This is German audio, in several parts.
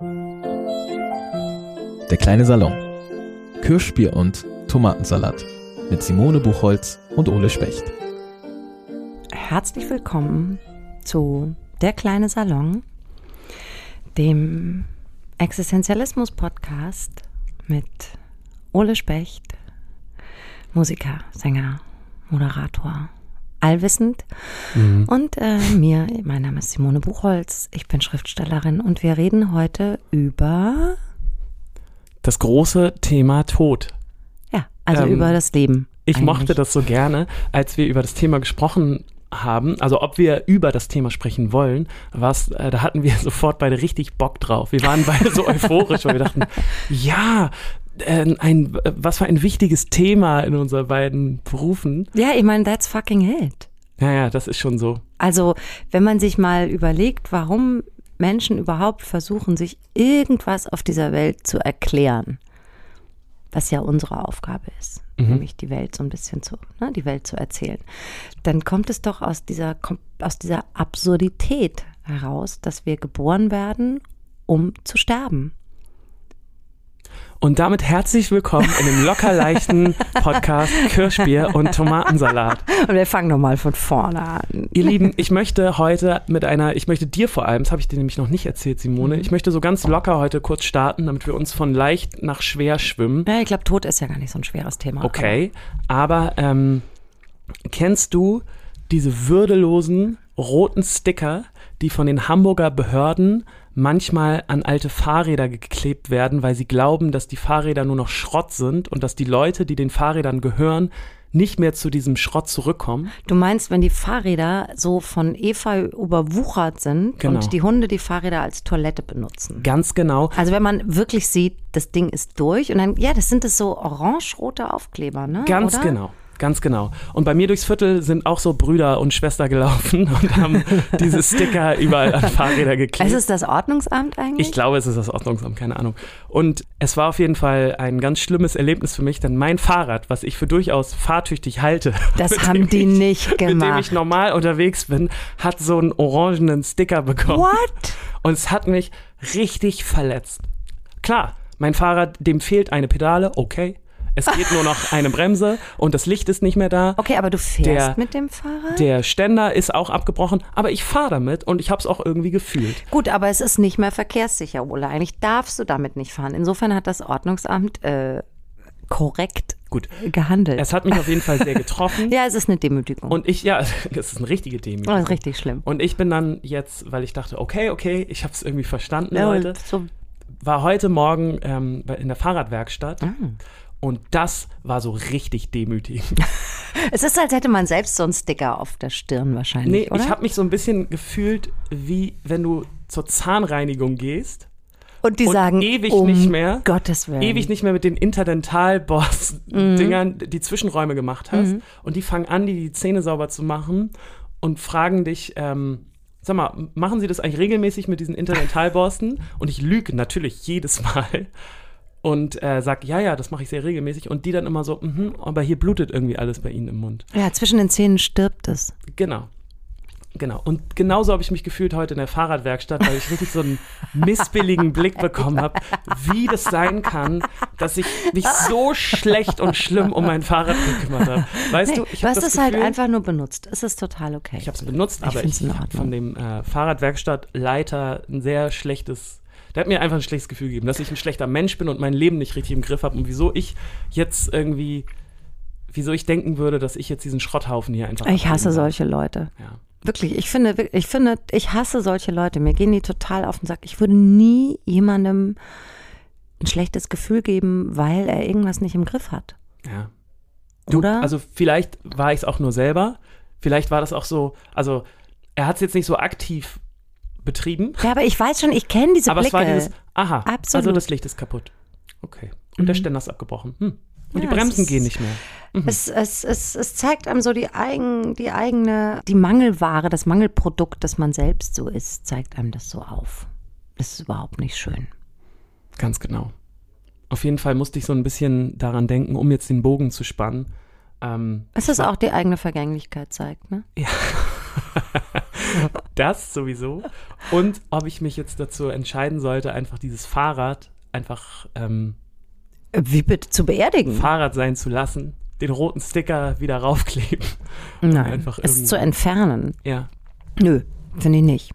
Der kleine Salon. Kirschbier und Tomatensalat mit Simone Buchholz und Ole Specht. Herzlich willkommen zu Der kleine Salon, dem Existenzialismus-Podcast mit Ole Specht, Musiker, Sänger, Moderator, allwissend. Mhm. Und äh, mir, mein Name ist Simone Buchholz, ich bin Schriftstellerin und wir reden heute über, Das große Thema Tod. ja, also Ähm, über das Leben. Ich eigentlich. mochte das so gerne, als wir über das Thema gesprochen haben, also ob wir über das Thema sprechen wollen, was, äh, da hatten wir sofort beide richtig Bock drauf. Wir waren beide so euphorisch, weil wir dachten, ja, äh, ein, was für ein wichtiges Thema in unseren beiden Berufen. Ja, ich meine, that's fucking it. Ja, ja, das ist schon so. Also, wenn man sich mal überlegt, warum Menschen überhaupt versuchen, sich irgendwas auf dieser Welt zu erklären, was ja unsere Aufgabe ist, nämlich die Welt so ein bisschen zu, ne, die Welt zu erzählen, dann kommt es doch aus dieser, aus dieser Absurdität heraus, dass wir geboren werden, um zu sterben. Und damit herzlich willkommen in dem locker leichten Podcast Kirschbier und Tomatensalat. Und wir fangen nochmal von vorne an. Ihr Lieben, ich möchte heute mit einer, ich möchte dir vor allem, das habe ich dir nämlich noch nicht erzählt, Simone, ich möchte so ganz locker heute kurz starten, damit wir uns von leicht nach schwer schwimmen. Ja, ich glaube, Tod ist ja gar nicht so ein schweres Thema. Okay, aber ähm, kennst du diese würdelosen roten Sticker, die von den Hamburger Behörden manchmal an alte Fahrräder geklebt werden, weil sie glauben, dass die Fahrräder nur noch Schrott sind und dass die Leute, die den Fahrrädern gehören, nicht mehr zu diesem Schrott zurückkommen? Du meinst, wenn die Fahrräder so von Efeu überwuchert sind Genau. und die Hunde die Fahrräder als Toilette benutzen. Ganz genau. Also wenn man wirklich sieht, das Ding ist durch und dann, ja, das sind es so orange-rote Aufkleber, ne? Ganz Oder? genau. Ganz genau. Und bei mir durchs Viertel sind auch so Brüder und Schwester gelaufen und haben diese Sticker überall an Fahrräder geklebt. Ist es das Ordnungsamt eigentlich? Ich glaube, es ist das Ordnungsamt, keine Ahnung. Und es war auf jeden Fall ein ganz schlimmes Erlebnis für mich, denn mein Fahrrad, was ich für durchaus fahrtüchtig halte, Das haben die ich, nicht Mit dem gemacht. ich normal unterwegs bin, hat so einen orangenen Sticker bekommen. What? Und es hat mich richtig verletzt. Klar, mein Fahrrad, dem fehlt eine Pedale, okay. Es geht nur noch eine Bremse und das Licht ist nicht mehr da. Okay, aber du fährst Der- mit dem Fahrrad? Der Ständer ist auch abgebrochen, aber ich fahre damit und ich habe es auch irgendwie gefühlt. Gut, aber es ist nicht mehr verkehrssicher, Ola. Eigentlich darfst du damit nicht fahren. Insofern hat das Ordnungsamt äh, korrekt Gut, gehandelt. es hat mich auf jeden Fall sehr getroffen. ja, es ist eine Demütigung. Und ich, ja, das ist eine richtige oh, Demütigung. das ist richtig schlimm. Und ich bin dann jetzt, weil ich dachte, okay, okay, ich habe es irgendwie verstanden, Ja, Leute, so, war heute Morgen ähm, in der Fahrradwerkstatt Ah. Und das war so richtig demütigend. es ist, als hätte man selbst so einen Sticker auf der Stirn wahrscheinlich, Nee, oder? ich habe mich so ein bisschen gefühlt, wie wenn du zur Zahnreinigung gehst, Und die und sagen, ewig um nicht mehr, Gottes Willen. ewig nicht mehr mit den Interdental-Boss-Dingern die Zwischenräume gemacht hast und die fangen an, die, die Zähne sauber zu machen und fragen dich, ähm, sag mal, machen sie das eigentlich regelmäßig mit diesen Interdentalborsten? und ich lüge natürlich jedes Mal und äh, sag, ja, ja, das mache ich sehr regelmäßig und die dann immer so, mhm, aber hier blutet irgendwie alles bei ihnen im Mund. Ja, zwischen den Zähnen stirbt es. Genau. Genau. Und genauso habe ich mich gefühlt heute in der Fahrradwerkstatt, weil ich richtig so einen missbilligen Blick bekommen habe, wie das sein kann, dass ich mich so schlecht und schlimm um mein Fahrrad gekümmert habe. Weißt Nee, du, ich habe das es halt einfach nur benutzt. Es ist total okay. ich habe es benutzt, Ich aber ich in habe von dem äh, Fahrradwerkstattleiter ein sehr schlechtes der hat mir einfach ein schlechtes Gefühl gegeben, dass ich ein schlechter Mensch bin und mein Leben nicht richtig im Griff habe und wieso ich jetzt irgendwie, wieso ich denken würde, dass ich jetzt diesen Schrotthaufen hier einfach ich hasse darf. solche Leute. Ja. Wirklich, ich finde, ich finde, ich hasse solche Leute. Mir gehen die total auf den Sack. Ich würde nie jemandem ein schlechtes Gefühl geben, weil er irgendwas nicht im Griff hat. Ja. Du, Oder? Also vielleicht war ich es auch nur selber. Vielleicht war das auch so, also er hat es jetzt nicht so aktiv betrieben, Ja, aber ich weiß schon, ich kenne diese aber Blicke. es war dieses, aha, Absolut. also das Licht ist kaputt. Okay. Und der Ständer ist abgebrochen. Hm. Und Ja, die Bremsen ist- gehen nicht mehr. Es, es, es, es zeigt einem so die, eigen, die eigene, die Mangelware, das Mangelprodukt, das man selbst so ist, zeigt einem das so auf. Das ist überhaupt nicht schön. Ganz genau. Auf jeden Fall musste ich so ein bisschen daran denken, um jetzt den Bogen zu spannen. Ähm, Es ist auch die eigene Vergänglichkeit zeigt, ne? das sowieso. Und ob ich mich jetzt dazu entscheiden sollte, einfach dieses Fahrrad einfach ähm, Wie bitte zu beerdigen? Fahrrad sein zu lassen, den roten Sticker wieder raufkleben. Nein, einfach es zu entfernen. Ja. Nö, finde ich nicht.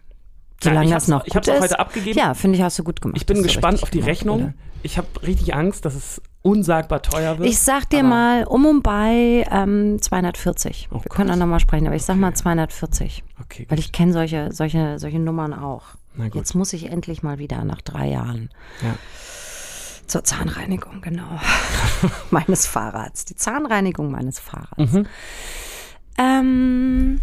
Solange ich das noch ich gut hab's auch ist. heute abgegeben. Ja, finde ich, hast du gut gemacht. Ich bin gespannt auf die gemacht, Rechnung. Ole. Ich habe richtig Angst, dass es unsagbar teuer wird. Ich sag dir mal um und bei ähm, 240. Oh Wir können Gott. dann nochmal sprechen, aber ich sag mal 240. Okay, Weil gut. ich kenne solche, solche, solche Nummern auch. Jetzt muss ich endlich mal wieder nach drei Jahren Ja. zur Zahnreinigung, genau. meines Fahrrads. Die Zahnreinigung meines Fahrrads. Mhm. Ähm,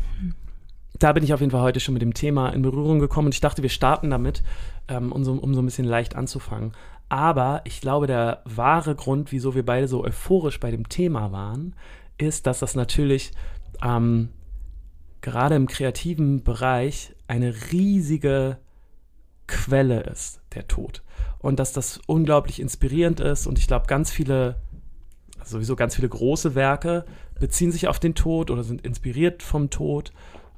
da bin ich auf jeden Fall heute schon mit dem Thema in Berührung gekommen und ich dachte, wir starten damit, ähm, um, so, um so ein bisschen leicht anzufangen. Aber ich glaube, der wahre Grund, wieso wir beide so euphorisch bei dem Thema waren, ist, dass das natürlich ähm, gerade im kreativen Bereich eine riesige Quelle ist, der Tod. Und dass das unglaublich inspirierend ist und ich glaube, ganz viele, sowieso ganz viele große Werke beziehen sich auf den Tod oder sind inspiriert vom Tod.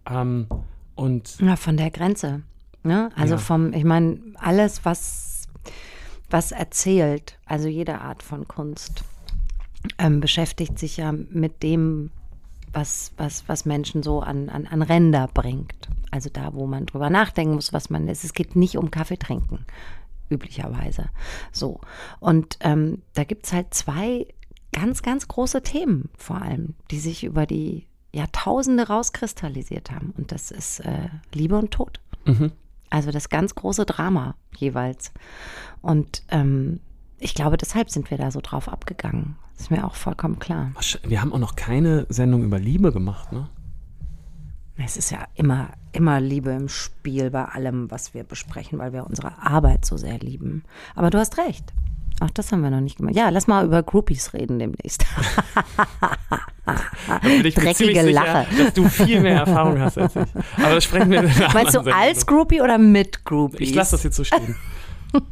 Ähm, und ja, von der Grenze. Ne? Also Ja. vom, ich meine, alles, was, was erzählt, also jede Art von Kunst, ähm, beschäftigt sich ja mit dem, was, was, was Menschen so an, an, an Ränder bringt. Also da, wo man drüber nachdenken muss, was man ist. Es geht nicht um Kaffee trinken, üblicherweise. So. Und ähm, da gibt es halt zwei ganz, ganz große Themen vor allem, die sich über die Jahrtausende rauskristallisiert haben. Und das ist äh, Liebe und Tod. Mhm. Also das ganz große Drama jeweils. Und ähm, ich glaube, deshalb sind wir da so drauf abgegangen. Das ist mir auch vollkommen klar. wir haben auch noch keine Sendung über Liebe gemacht, ne? Es ist ja immer, immer Liebe im Spiel bei allem, was wir besprechen, weil wir unsere Arbeit so sehr lieben. Aber du hast recht. Auch das haben wir noch nicht gemacht. Ja, lass mal über Groupies reden demnächst. Ich Dreckige sicher, Lache. dass du viel mehr Erfahrung hast als ich. Aber das sprechen wir Meinst du anderen als Sendung. Groupie oder mit Groupies? Ich lasse das jetzt so stehen.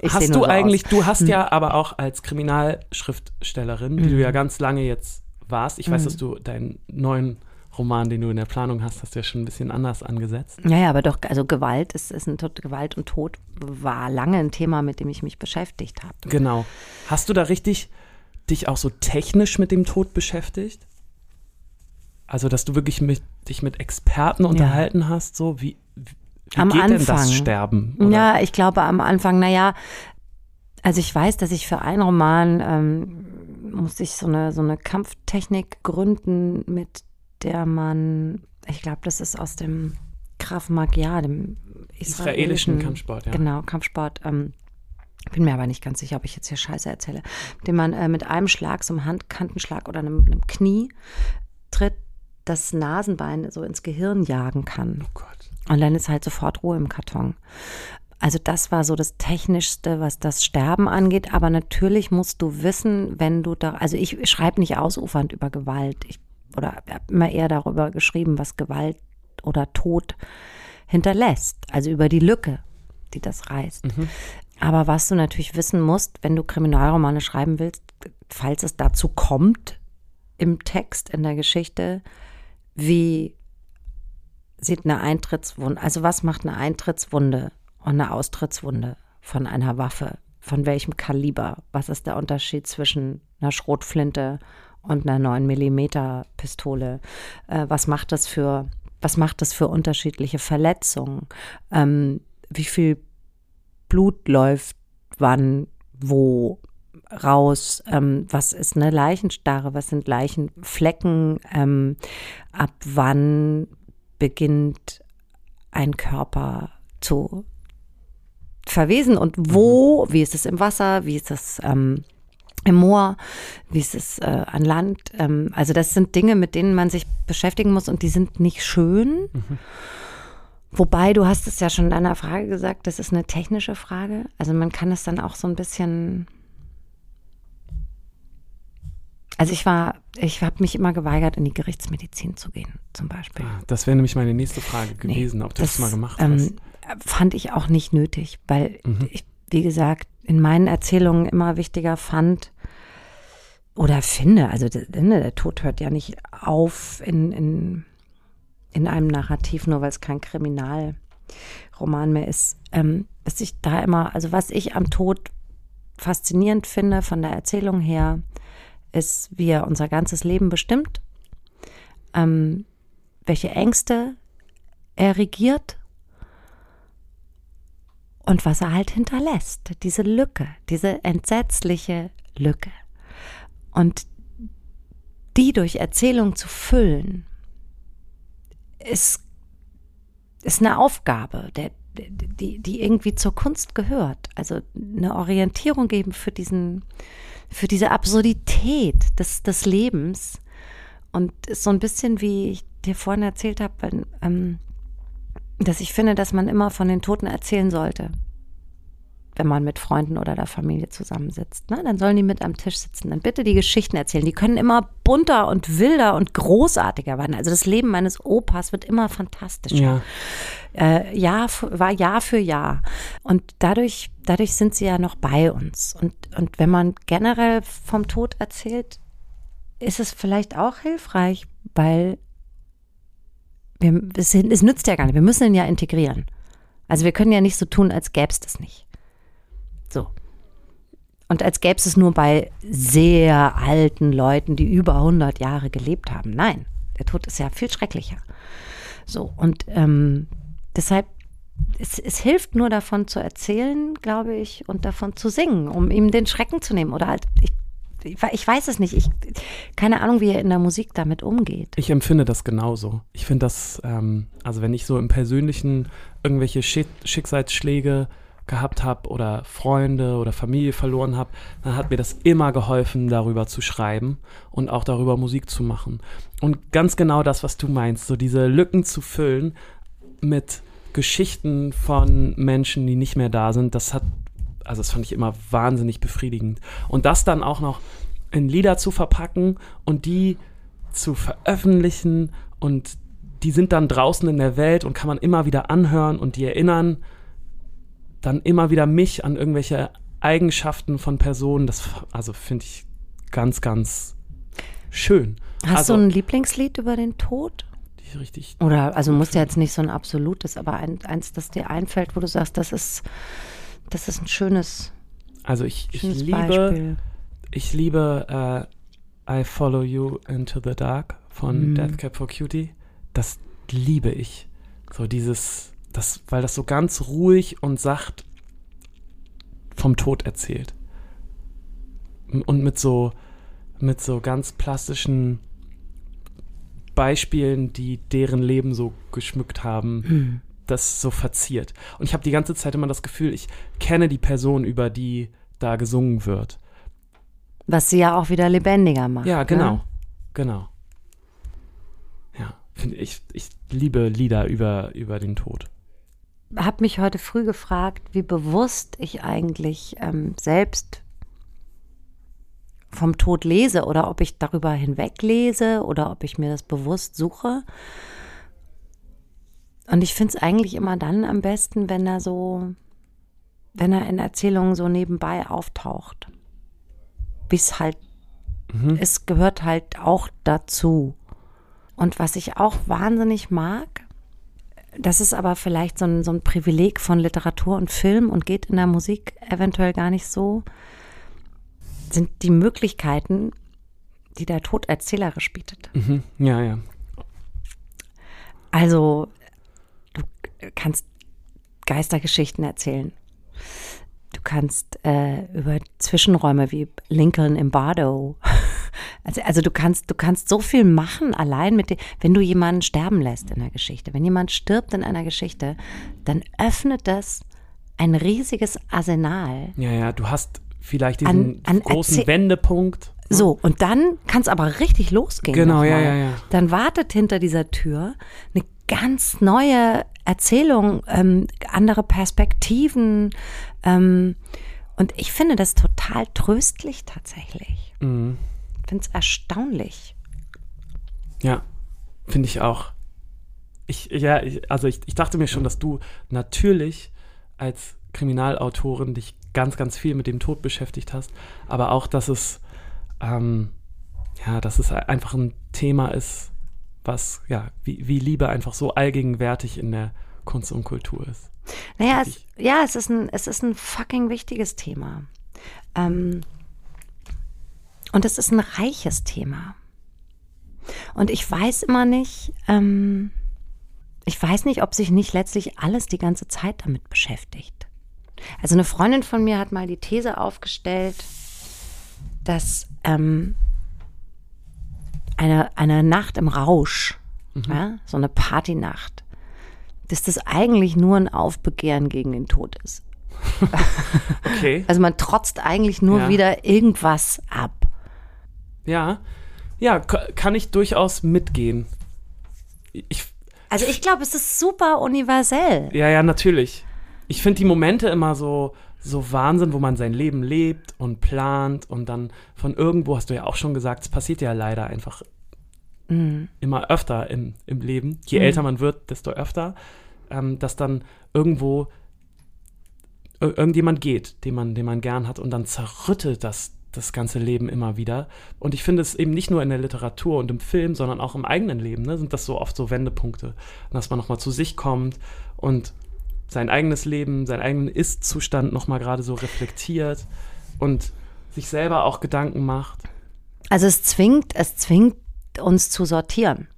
Ich hast du eigentlich, aus. du hast ja aber auch als Kriminalschriftstellerin, die du Mhm. ja ganz lange jetzt warst, ich weiß, dass du deinen neuen Roman, den du in der Planung hast, hast du ja schon ein bisschen anders angesetzt. Ja, ja, aber doch, also Gewalt ist, ist ein Tod, Gewalt und Tod war lange ein Thema, mit dem ich mich beschäftigt habe. Genau. Hast du da richtig dich auch so technisch mit dem Tod beschäftigt? Also, dass du wirklich mit, dich mit Experten unterhalten hast, so wie, wie Am geht denn Anfang. das Sterben? Oder? Ja, ich glaube am Anfang, naja, also ich weiß, dass ich für einen Roman ähm, musste ich so eine, so eine Kampftechnik gründen, mit der man, ich glaube, das ist aus dem Krav Maga, dem israelischen israelischen Kampfsport, ja. Genau, Kampfsport. Ähm, bin mir aber nicht ganz sicher, ob ich jetzt hier Scheiße erzähle. Den man äh, mit einem Schlag, so einem Handkantenschlag oder einem, einem Knie tritt, das Nasenbein so ins Gehirn jagen kann. Oh Gott. Und dann ist halt sofort Ruhe im Karton. Also das war so das Technischste, was das Sterben angeht. Aber natürlich musst du wissen, wenn du da, also ich schreibe nicht ausufernd über Gewalt. Ich, oder habe immer eher darüber geschrieben, was Gewalt oder Tod hinterlässt. Also über die Lücke, die das reißt. Aber was du natürlich wissen musst, wenn du Kriminalromane schreiben willst, falls es dazu kommt, im Text, in der Geschichte, wie sieht eine Eintrittswunde, also was macht eine Eintrittswunde und eine Austrittswunde von einer Waffe? Von welchem Kaliber? Was ist der Unterschied zwischen einer Schrotflinte und einer 9 mm Pistole? Äh, was macht das für, was macht das für unterschiedliche Verletzungen? Ähm, wie viel Blut läuft wann, wo raus? Ähm, was ist eine Leichenstarre? Was sind Leichenflecken? Ähm, ab wann beginnt ein Körper zu verwesen und wo, wie ist es im Wasser, wie ist es ähm, im Moor, wie ist es äh, an Land. Ähm, also das sind Dinge, mit denen man sich beschäftigen muss und die sind nicht schön. Wobei, du hast es ja schon in deiner Frage gesagt, das ist eine technische Frage. Also man kann es dann auch so ein bisschen. Also ich war, ich habe mich immer geweigert, in die Gerichtsmedizin zu gehen, zum Beispiel. Ah, Das wäre nämlich meine nächste Frage Nee, gewesen, ob du das, mal gemacht ähm, hast. Fand ich auch nicht nötig, weil Mhm. ich, wie gesagt, in meinen Erzählungen immer wichtiger fand oder finde, also der, ne, der Tod hört ja nicht auf in, in in einem Narrativ, nur weil es kein Kriminalroman mehr ist, ähm, dass ich da immer, also was ich am Tod faszinierend finde von der Erzählung her, ist, wie er unser ganzes Leben bestimmt, ähm, welche Ängste er regiert und was er halt hinterlässt. Diese Lücke, diese entsetzliche Lücke. Und die durch Erzählung zu füllen, ist, ist eine Aufgabe, der, die, die irgendwie zur Kunst gehört. Also eine Orientierung geben für diesen, für diese Absurdität des, des Lebens. Und so ein bisschen wie ich dir vorhin erzählt habe, ähm, dass ich finde, dass man immer von den Toten erzählen sollte wenn man mit Freunden oder der Familie zusammensitzt. Ne? Dann sollen die mit am Tisch sitzen. Dann bitte die Geschichten erzählen. Die können immer bunter und wilder und großartiger werden. Also das Leben meines Opas wird immer fantastischer. Ja. Äh, Jahr für, war Jahr für Jahr. Und dadurch, dadurch sind sie ja noch bei uns. Und, und wenn man generell vom Tod erzählt, ist es vielleicht auch hilfreich, weil wir, es, es nützt ja gar nicht. Wir müssen ihn ja integrieren. Also wir können ja nicht so tun, als gäbe es das nicht. So. Und als gäbe es es nur bei sehr alten Leuten, die über 100 Jahre gelebt haben. Nein, der Tod ist ja viel schrecklicher. So, und ähm, deshalb, es, es hilft nur davon zu erzählen, glaube ich, und davon zu singen, um ihm den Schrecken zu nehmen. Oder halt, ich, ich weiß es nicht. Ich, keine Ahnung, wie er in der Musik damit umgeht. Ich empfinde das genauso. Ich finde das, ähm, also wenn ich so im Persönlichen irgendwelche Schicksalsschläge gehabt habe oder Freunde oder Familie verloren habe, dann hat mir das immer geholfen, darüber zu schreiben und auch darüber Musik zu machen. Und ganz genau das, was du meinst, so diese Lücken zu füllen mit Geschichten von Menschen, die nicht mehr da sind, das hat, also das fand ich immer wahnsinnig befriedigend. Und das dann auch noch in Lieder zu verpacken und die zu veröffentlichen und die sind dann draußen in der Welt und kann man immer wieder anhören und die erinnern dann immer wieder mich an irgendwelche Eigenschaften von Personen, das also finde ich ganz, ganz schön. Hast also, du ein Lieblingslied über den Tod? Die richtig. Oder, also muss ja jetzt nicht so ein absolutes, aber ein, eins, das dir einfällt, wo du sagst, das ist, das ist ein schönes. Also ich, ich liebe, Beispiel. ich liebe uh, I Follow You Into the Dark von mhm. Death Cab for Cutie. Das liebe ich. So dieses das, weil das so ganz ruhig und sacht vom Tod erzählt. Und mit so, mit so ganz plastischen Beispielen, die deren Leben so geschmückt haben, mhm. Das so verziert. Und ich habe die ganze Zeit immer das Gefühl, ich kenne die Person, über die da gesungen wird. Was sie ja auch wieder lebendiger macht. Ja, genau. Ne? Genau. Ja, ich, ich liebe Lieder über, über den Tod habe mich heute früh gefragt, wie bewusst ich eigentlich ähm, selbst vom Tod lese oder ob ich darüber hinweg lese oder ob ich mir das bewusst suche. Und ich finde es eigentlich immer dann am besten, wenn er so, wenn er in Erzählungen so nebenbei auftaucht. Bis halt, mhm. es gehört halt auch dazu. Und was ich auch wahnsinnig mag, das ist aber vielleicht so ein, so ein Privileg von Literatur und Film und geht in der Musik eventuell gar nicht so, sind die Möglichkeiten, die der Tod erzählerisch bietet. Mhm. Ja, ja. Also, du kannst Geistergeschichten erzählen. Du kannst äh, über Zwischenräume wie Lincoln im Bardo also, also du kannst, du kannst so viel machen allein mit dem, wenn du jemanden sterben lässt in der Geschichte. Wenn jemand stirbt in einer Geschichte, dann öffnet das ein riesiges Arsenal. Ja, ja, du hast vielleicht diesen an, an großen Wendepunkt. Ne? So, und dann kann es aber richtig losgehen. Genau, ja, ja, ja. Dann wartet hinter dieser Tür eine ganz neue Erzählung, ähm, andere Perspektiven. Ähm, und ich finde das total tröstlich tatsächlich. Mhm finde es erstaunlich. Ja, finde ich auch. Ich, ja, ich, also ich, ich dachte mir schon, dass du natürlich als Kriminalautorin dich ganz, ganz viel mit dem Tod beschäftigt hast, aber auch, dass es, ähm, ja, dass es einfach ein Thema ist, was, ja, wie, wie Liebe einfach so allgegenwärtig in der Kunst und Kultur ist. Naja, es, ja, es ist, ein, es ist ein fucking wichtiges Thema. Ähm, und es ist ein reiches Thema. Und ich weiß immer nicht, ähm, ich weiß nicht, ob sich nicht letztlich alles die ganze Zeit damit beschäftigt. Also eine Freundin von mir hat mal die These aufgestellt, dass ähm, eine, eine Nacht im Rausch, mhm. ja, so eine Partynacht, dass das eigentlich nur ein Aufbegehren gegen den Tod ist. okay. Also man trotzt eigentlich nur ja. wieder irgendwas ab. Ja, ja, kann ich durchaus mitgehen. Ich, also ich glaube, es ist super universell. Ja, ja, natürlich. Ich finde die Momente immer so, so Wahnsinn, wo man sein Leben lebt und plant und dann von irgendwo, hast du ja auch schon gesagt, es passiert ja leider einfach mhm. immer öfter im, im Leben. Je mhm. älter man wird, desto öfter, ähm, dass dann irgendwo irgendjemand geht, den man, den man gern hat und dann zerrüttelt das das ganze Leben immer wieder. Und ich finde es eben nicht nur in der Literatur und im Film, sondern auch im eigenen Leben, ne, sind das so oft so Wendepunkte, dass man nochmal zu sich kommt und sein eigenes Leben, seinen eigenen Ist-Zustand nochmal gerade so reflektiert und sich selber auch Gedanken macht. Also es zwingt, es zwingt uns zu sortieren.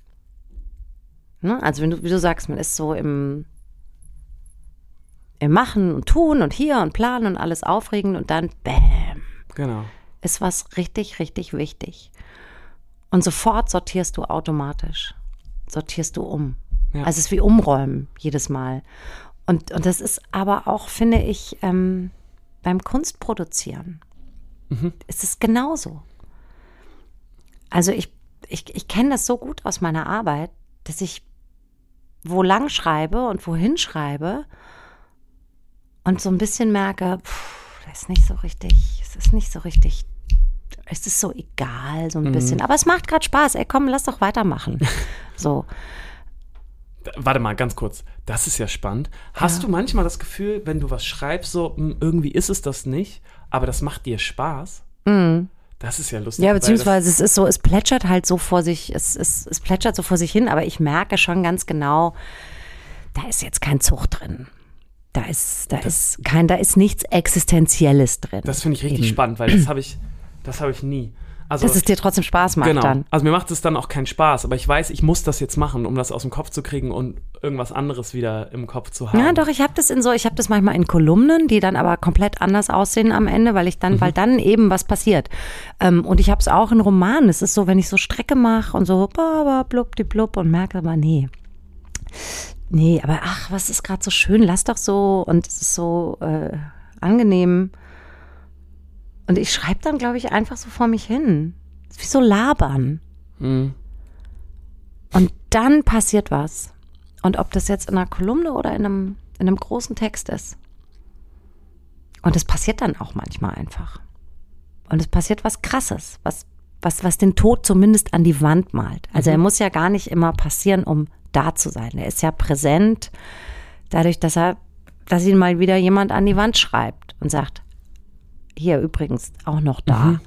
Ne? Also wenn du, wie du sagst, man ist so im, im Machen und Tun und hier und Planen und alles aufregend und dann Bäm. Genau ist was richtig, richtig wichtig. Und sofort sortierst du automatisch. Sortierst du um. Ja. Also es ist wie umräumen jedes Mal. Und, und das ist aber auch, finde ich, ähm, beim Kunstproduzieren mhm. ist es genauso. Also ich, ich, ich kenne das so gut aus meiner Arbeit, dass ich wo lang schreibe und wohin schreibe und so ein bisschen merke, pff, das ist nicht so richtig, es ist nicht so richtig es ist so egal, so ein mhm. bisschen. Aber es macht gerade Spaß. Ey, komm, lass doch weitermachen. so. Warte mal, ganz kurz. Das ist ja spannend. Hast ja. du manchmal das Gefühl, wenn du was schreibst, so hm, irgendwie ist es das nicht, aber das macht dir Spaß? Mhm. Das ist ja lustig. Ja, beziehungsweise es ist so, es plätschert halt so vor sich, es, es, es plätschert so vor sich hin, aber ich merke schon ganz genau, da ist jetzt kein Zug drin. Da ist, da das, ist kein, da ist nichts Existenzielles drin. Das finde ich richtig Eben. spannend, weil das habe ich, das habe ich nie. Also, Dass es dir trotzdem Spaß macht genau. dann. Also mir macht es dann auch keinen Spaß, aber ich weiß, ich muss das jetzt machen, um das aus dem Kopf zu kriegen und irgendwas anderes wieder im Kopf zu haben. Ja, doch, ich habe das in so, ich habe das manchmal in Kolumnen, die dann aber komplett anders aussehen am Ende, weil ich dann, mhm. weil dann eben was passiert. Ähm, und ich habe es auch in Romanen. Es ist so, wenn ich so Strecke mache und so blub, die blub und merke aber, nee. Nee, aber ach, was ist gerade so schön, lass doch so und es ist so äh, angenehm. Und ich schreibe dann, glaube ich, einfach so vor mich hin. Wie so labern. Mhm. Und dann passiert was. Und ob das jetzt in einer Kolumne oder in einem, in einem großen Text ist. Und es passiert dann auch manchmal einfach. Und es passiert was Krasses, was, was, was den Tod zumindest an die Wand malt. Also mhm. er muss ja gar nicht immer passieren, um da zu sein. Er ist ja präsent, dadurch, dass er, dass ihn mal wieder jemand an die Wand schreibt und sagt, hier übrigens auch noch da. Mhm.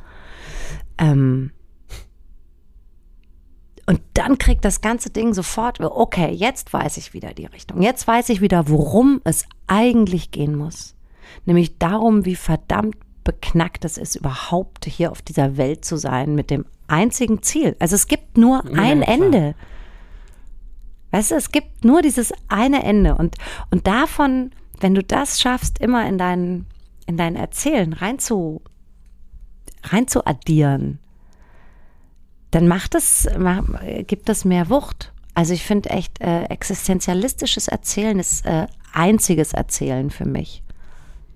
Ähm, und dann kriegt das ganze Ding sofort, okay, jetzt weiß ich wieder die Richtung. Jetzt weiß ich wieder, worum es eigentlich gehen muss. Nämlich darum, wie verdammt beknackt es ist, überhaupt hier auf dieser Welt zu sein mit dem einzigen Ziel. Also es gibt nur ein ja, Ende. Weißt du, es gibt nur dieses eine Ende. Und, und davon, wenn du das schaffst, immer in deinen in dein Erzählen rein zu, rein zu addieren, dann macht es, gibt es mehr Wucht. Also ich finde echt, äh, existenzialistisches Erzählen ist äh, einziges Erzählen für mich.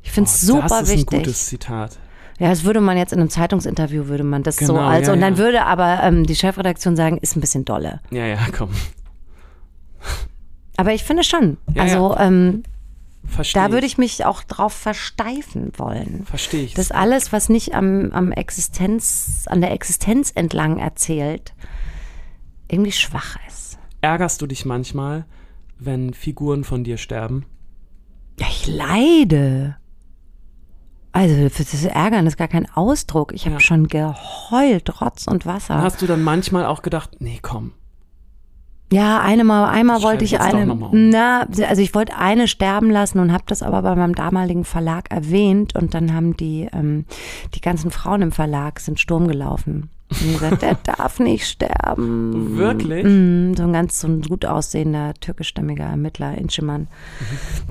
Ich finde es oh, super das ist wichtig. Ein gutes Zitat. Ja, das würde man jetzt in einem Zeitungsinterview würde man das genau, so also ja, und dann ja. würde aber ähm, die Chefredaktion sagen, ist ein bisschen dolle. Ja, ja, komm. Aber ich finde schon. Ja, also ähm, Verstehe da würde ich mich auch drauf versteifen wollen. Verstehe ich. Dass alles, was nicht am, am Existenz, an der Existenz entlang erzählt, irgendwie schwach ist. Ärgerst du dich manchmal, wenn Figuren von dir sterben? Ja, ich leide. Also das Ärgern ist gar kein Ausdruck. Ich habe ja. schon geheult, Rotz und Wasser. Hast du dann manchmal auch gedacht, nee, komm, Ja, eine mal, einmal wollte ich eine, um. na, also ich wollte eine sterben lassen und habe das aber bei meinem damaligen Verlag erwähnt und dann haben die, ähm, die ganzen Frauen im Verlag sind Sturm gelaufen. Und gesagt, der darf nicht sterben. Wirklich? Mm, so ein ganz so ein gut aussehender türkischstämmiger Ermittler, Inschemann.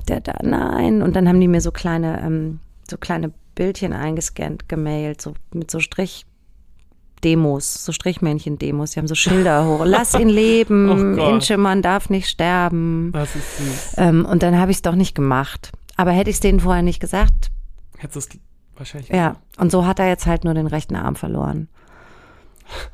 Der da, nein. Und dann haben die mir so kleine, ähm, so kleine Bildchen eingescannt, gemailt, so mit so Strich. Demos, so Strichmännchen-Demos, die haben so Schilder hoch. Lass ihn leben, Oh. Inschemann darf nicht sterben. Das ist süß. Ähm, und dann habe ich es doch nicht gemacht. Aber hätte ich es denen vorher nicht gesagt, Hättest du es wahrscheinlich. ja. Und so hat er jetzt halt nur den rechten Arm verloren.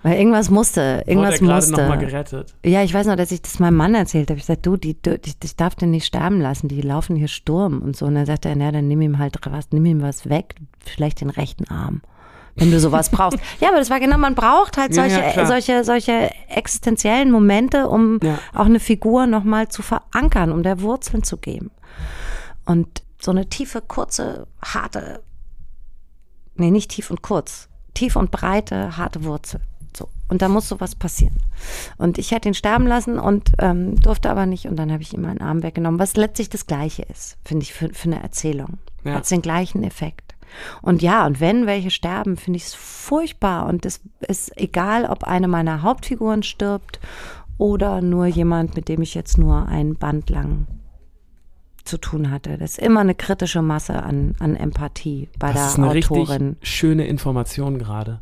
Weil irgendwas musste, irgendwas Wurde er musste. nochmal gerettet. Ja, ich weiß noch, dass ich das meinem Mann erzählt habe. Ich sagte, du, die, die, ich darf den nicht sterben lassen, die laufen hier Sturm und so. Und dann sagte er, na, dann nimm ihm halt was, nimm ihm was weg, vielleicht den rechten Arm. Wenn du sowas brauchst. Ja, aber das war genau, man braucht halt Ja, solche, ja, klar. solche, solche existenziellen Momente, um Ja. auch eine Figur nochmal zu verankern, um der Wurzeln zu geben. Und so eine tiefe, kurze, harte, nee, nicht tief und kurz, tief und breite, harte Wurzel. So. Und da muss sowas passieren. Und ich hätte ihn sterben lassen und ähm, durfte aber nicht. Und dann habe ich ihm meinen Arm weggenommen, was letztlich das Gleiche ist, finde ich, für, für eine Erzählung. Ja. Hat den gleichen Effekt. Und ja, und wenn welche sterben, finde ich es furchtbar. Und es ist egal, ob eine meiner Hauptfiguren stirbt oder nur jemand, mit dem ich jetzt nur ein Band lang zu tun hatte. Das ist immer eine kritische Masse an, an Empathie bei Das der ist eine Autorin. richtig schöne Information gerade.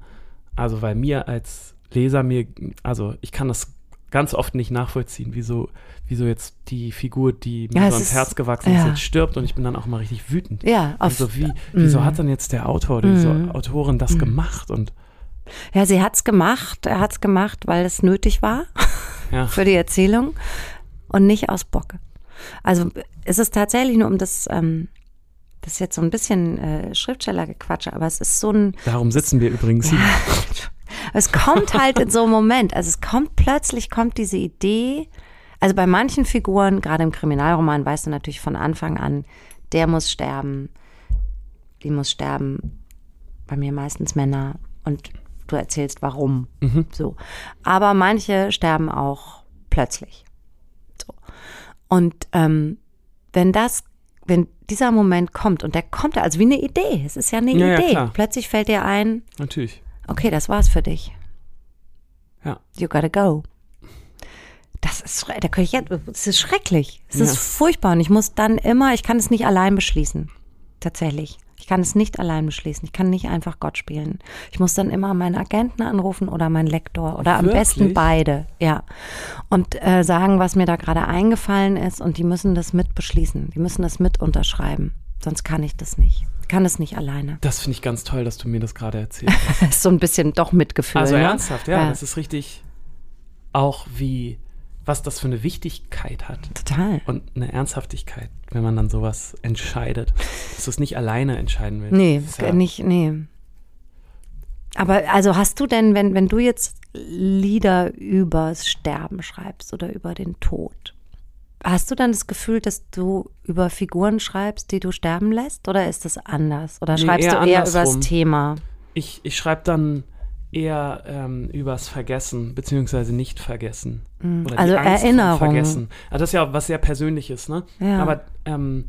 Also, weil mir als Leser mir, also ich kann das ganz oft nicht nachvollziehen, wieso, wieso jetzt die Figur, die mir Ja, so es ans Herz gewachsen ist, ja. jetzt stirbt und ich bin dann auch mal richtig wütend. Ja, auf, Also wie, wieso Mhm. hat dann jetzt der Autor oder diese Mhm. Autorin das gemacht? Und Ja, sie hat's gemacht. Er hat's gemacht, weil es nötig war ja, für die Erzählung und nicht aus Bock. Also es ist tatsächlich nur um das, ähm, das ist jetzt so ein bisschen äh, Schriftstellergequatsche, aber es ist so ein, darum sitzen wir übrigens hier. es kommt halt in so einem Moment. Also es kommt plötzlich kommt diese Idee. Also bei manchen Figuren, gerade im Kriminalroman, weißt du natürlich von Anfang an, der muss sterben, die muss sterben. Bei mir meistens Männer und du erzählst warum. So. Aber manche sterben auch plötzlich. So. Und ähm, wenn das, wenn dieser Moment kommt und der kommt also wie eine Idee, es ist ja eine Ja, ja, Idee. klar. Plötzlich fällt dir ein, Natürlich. Okay, das war's für dich. Ja. You gotta go. Das ist, da kann ich jetzt, es ist schrecklich. Es Ja. ist furchtbar und ich muss dann immer, ich kann es nicht allein beschließen. Tatsächlich. Ich kann es nicht allein beschließen. Ich kann nicht einfach Gott spielen. Ich muss dann immer meinen Agenten anrufen oder meinen Lektor oder am Wirklich? besten beide. Ja. Und äh, sagen, was mir da gerade eingefallen ist und die müssen das mit beschließen. Die müssen das mit unterschreiben. Sonst kann ich das nicht. Ich kann es nicht alleine. Das finde ich ganz toll, dass du mir das gerade erzählst. Ist so ein bisschen doch Mitgefühl. Also ne? ernsthaft, ja, Ja. das ist richtig auch wie, was das für eine Wichtigkeit hat Total. und eine Ernsthaftigkeit, wenn man dann sowas entscheidet, dass du es nicht alleine entscheiden willst. Nee, ja, nicht, nee. Aber also hast du denn, wenn, wenn du jetzt Lieder übers Sterben schreibst oder über den Tod, hast du dann das Gefühl, dass du über Figuren schreibst, die du sterben lässt? Oder ist das anders? Oder Nee, schreibst eher du eher andersrum. übers Thema? Ich, ich schreibe dann eher ähm, übers Vergessen, beziehungsweise nicht vergessen. Oder Also Erinnerung. Vergessen. Also das ist ja was sehr Persönliches, ne? Ja. Aber ähm,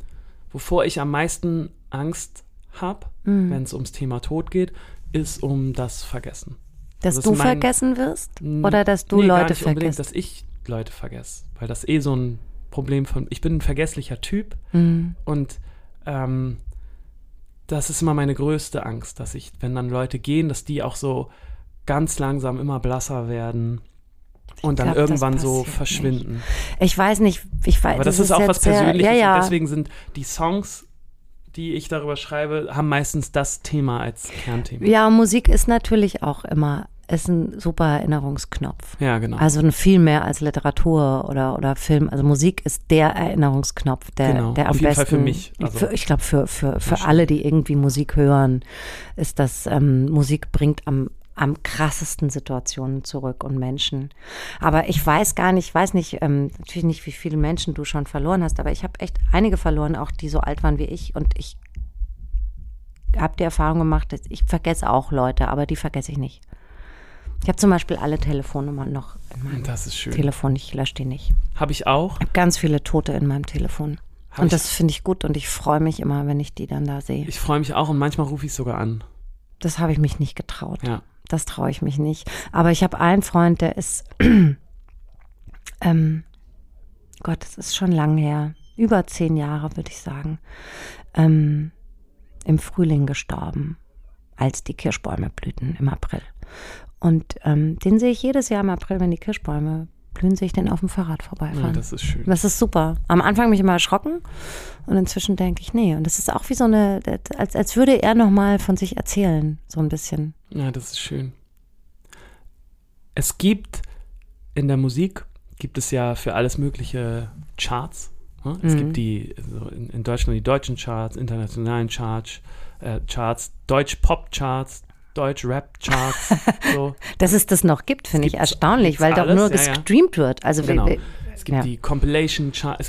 wovor ich am meisten Angst habe, Mhm. wenn es ums Thema Tod geht, ist um das Vergessen. Dass Also du das mein- vergessen wirst? Oder dass du nee, gar Leute nicht unbedingt, vergisst? dass ich Leute vergesse. Weil das eh so ein Problem von. Ich bin ein vergesslicher Typ Mhm. und ähm, das ist immer meine größte Angst, dass ich, wenn dann Leute gehen, dass die auch so ganz langsam immer blasser werden und dann glaub, das irgendwann so verschwinden. Ich weiß nicht, ich weiß. Aber das, ist auch jetzt was sehr- Persönliches. Ja, ja. Und deswegen sind die Songs, die ich darüber schreibe, haben meistens das Thema als Kernthema. ja, Musik ist natürlich auch immer, ist ein super Erinnerungsknopf. Ja, genau. Also viel mehr als Literatur oder, oder Film. Also Musik ist der Erinnerungsknopf, der, Genau, der am auf jeden besten. Fall für mich, also- für, ich glaube, für, für, für alle, die irgendwie Musik hören, ist das, ähm, Musik bringt am, am krassesten Situationen zurück und Menschen. Aber ich weiß gar nicht, ich weiß nicht, ähm, natürlich nicht, wie viele Menschen du schon verloren hast, aber ich habe echt einige verloren, auch die so alt waren wie ich. Und ich habe die Erfahrung gemacht, dass ich vergesse auch Leute, aber die vergesse ich nicht. Ich habe zum Beispiel alle Telefonnummern noch in meinem Das ist schön. Telefon. Ich lösche die nicht. Habe ich auch. Ich habe ganz viele Tote in meinem Telefon. Hab und das finde ich gut und ich freue mich immer, wenn ich die dann da sehe. Ich freue mich auch und manchmal rufe ich sogar an. Das habe ich mich nicht getraut. Ja. Das traue ich mich nicht. Aber ich habe einen Freund, der ist, ähm, Gott, das ist schon lang her, über zehn Jahre würde ich sagen, ähm, im Frühling gestorben, als die Kirschbäume blühten im April. Und ähm, den sehe ich jedes Jahr im April, wenn die Kirschbäume blühen, sehe ich den auf dem Fahrrad ja, vorbeifahren. das ist schön. Das ist super. Am Anfang mich immer erschrocken und inzwischen denke ich, nee. Und das ist auch wie so eine, als, als würde er nochmal von sich erzählen, so ein bisschen. Ja, das ist schön. Es gibt in der Musik, gibt es ja für alles mögliche Charts. ne? Es Mhm. gibt die, so in, in Deutschland die deutschen Charts, internationalen Charts, äh, Charts, Deutsch-Pop-Charts, Deutsch-Rap-Charts. so. Dass es das noch gibt, finde ich erstaunlich, weil doch alles, nur ja, ja. gestreamt wird. Also Genau. Es gibt Ja. die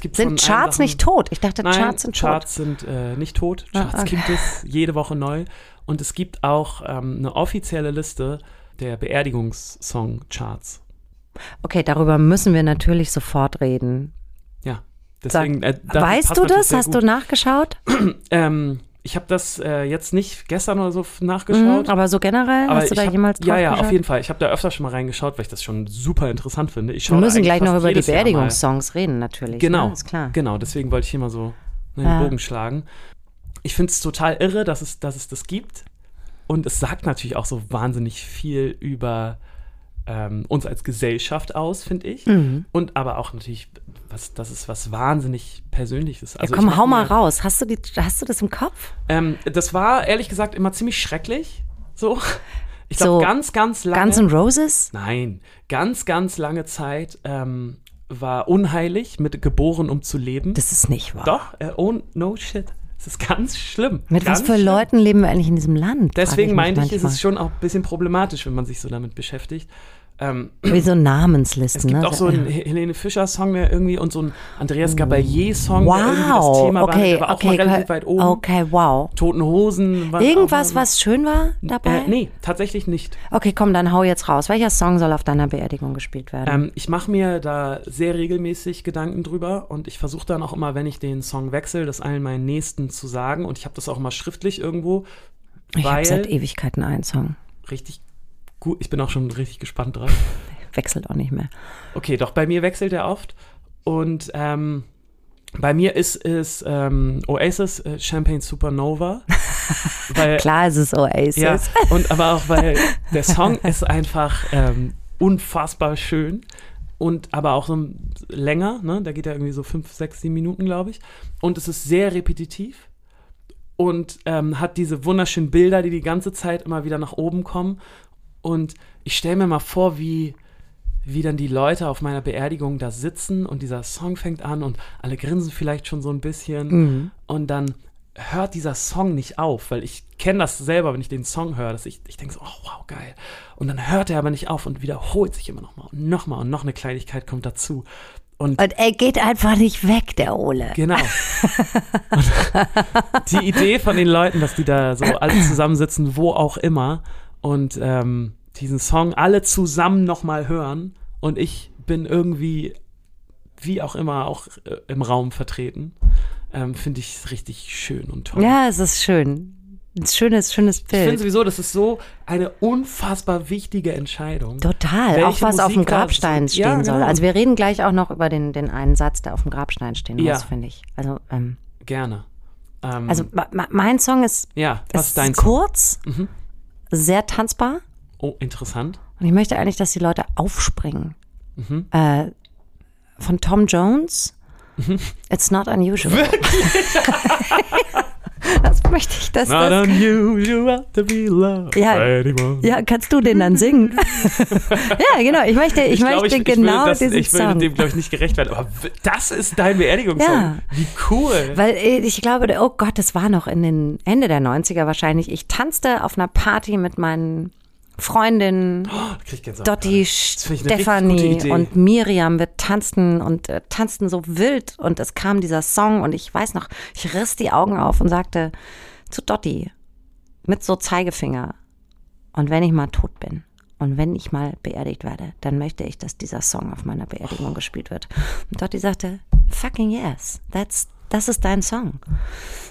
gibt von sind Charts Sachen- nicht tot? Ich dachte, Nein, Charts sind Charts sind äh, nicht tot. Ah, Charts okay. gibt es jede Woche neu. Und es gibt auch ähm, eine offizielle Liste der Beerdigungssong-Charts. tot. Okay, darüber müssen wir natürlich sofort reden. Ja, deswegen. Äh, weißt du das? Hast gut. du nachgeschaut? Ähm, ich habe das äh, jetzt nicht gestern oder so nachgeschaut. Mhm, aber so generell, aber hast du da hab, jemals drauf Ja, ja, geschaut? auf jeden Fall. Ich habe da öfter schon mal reingeschaut, weil ich das schon super interessant finde. Ich Wir müssen gleich noch über die. Beerdigungssongs reden, natürlich. Genau, Ne? Ist klar. genau. Deswegen wollte ich hier mal so einen Ja. Bogen schlagen. Ich finde es total irre, dass es, dass es das gibt. Und es sagt natürlich auch so wahnsinnig viel über ähm, uns als Gesellschaft aus, finde ich. Mhm. Und aber auch natürlich, was, das ist was wahnsinnig Persönliches. Ja, Also ich komm, hau mal raus. Hast du, die, hast du das im Kopf? Ähm, das war ehrlich gesagt immer ziemlich schrecklich. So. Ich glaube, So ganz, ganz lange. Guns N' Roses? Nein, ganz, ganz lange Zeit ähm, war unheilig mit geboren, um zu leben. Das ist nicht wahr. Doch, äh, oh, no shit. Es ist ganz schlimm. Mit ganz was für schlimm. Leuten leben wir eigentlich in diesem Land? Deswegen ich meinte ich, ist es schon auch ein bisschen problematisch, wenn man sich so damit beschäftigt. Ähm, Wie so Namenslisten. es gibt ne? auch so einen He- Helene Fischer-Song, der irgendwie und so einen Andreas Gabalier-Song, irgendwie das Wow. Thema war, Okay, war auch okay, mal relativ weit oben. okay, wow. Toten Hosen. Irgendwas, was schön war dabei? Äh, nee, tatsächlich nicht. Okay, komm, dann hau jetzt raus. Welcher Song soll auf deiner Beerdigung gespielt werden? Ähm, ich mache mir da sehr regelmäßig Gedanken drüber und ich versuche dann auch immer, wenn ich den Song wechsle, das allen meinen Nächsten zu sagen und ich habe das auch immer schriftlich irgendwo, ich habe seit Ewigkeiten einen Song. richtig gut, ich bin auch schon richtig gespannt drauf. Wechselt auch nicht mehr. Okay, doch bei mir wechselt er oft und ähm, bei mir ist es ähm, Oasis äh, Champagne Supernova, weil Klar ist es Oasis. ja und aber auch weil der Song ist einfach ähm, unfassbar schön und aber auch so länger, ne? Da geht er irgendwie so fünf, sechs, sieben Minuten, glaube ich. Und es ist sehr repetitiv und ähm, hat diese wunderschönen Bilder, die die ganze Zeit immer wieder nach oben kommen. Und ich stelle mir mal vor, wie, wie dann die Leute auf meiner Beerdigung da sitzen und dieser Song fängt an und alle grinsen vielleicht schon so ein bisschen. Mhm. Und dann hört dieser Song nicht auf, weil ich kenne das selber, wenn ich den Song höre, dass ich, ich denke so, oh wow, geil. Und dann hört er aber nicht auf und wiederholt sich immer nochmal und nochmal und noch eine Kleinigkeit kommt dazu. Und Und er geht einfach nicht weg, der Ole. Genau. Und die Idee von den Leuten, dass die da so alle zusammensitzen, wo auch immer, und ähm, diesen Song alle zusammen nochmal hören und ich bin irgendwie, wie auch immer, auch äh, im Raum vertreten, ähm, finde ich richtig schön und toll. Ja, es ist schön. Ein schönes, schönes Ich finde Bild. sowieso, das ist so eine unfassbar wichtige Entscheidung. Total, auch was auf dem Musik Grabstein stehen Ja, soll. genau. Also wir reden gleich auch noch über den, den einen Satz, der auf dem Grabstein stehen Ja. muss, finde ich. Also, ähm, Gerne. Ähm, also mein Song ist, ja, was ist ist dein Song? kurz, Mhm. Sehr tanzbar Oh, interessant. und ich möchte eigentlich, dass die Leute aufspringen. Mhm. Äh, von Tom Jones, It's Not Unusual. das möchte ich, dass Not das... unusual to be loved Ja. Ja, kannst du den dann singen? ja, genau. Ich möchte, ich, glaub, möchte ich, genau ich das, diesen Ich will Song. dem, glaube ich, nicht gerecht werden. Aber das ist dein Beerdigungssong. Ja. Wie cool. Weil äh, ich glaube, oh Gott, das war noch in den Ende der 90er wahrscheinlich. Ich tanzte auf einer Party mit meinen Freundinnen Oh, Dotti, Stefanie und Miriam. Wir tanzten und äh, tanzten so wild und es kam dieser Song und ich weiß noch, ich riss die Augen auf und sagte zu Dotti mit so Zeigefinger und wenn ich mal tot bin Und wenn ich mal beerdigt werde, dann möchte ich, dass dieser Song auf meiner Beerdigung gespielt wird. Und Dotti sagte, fucking yes, that's, das ist dein Song.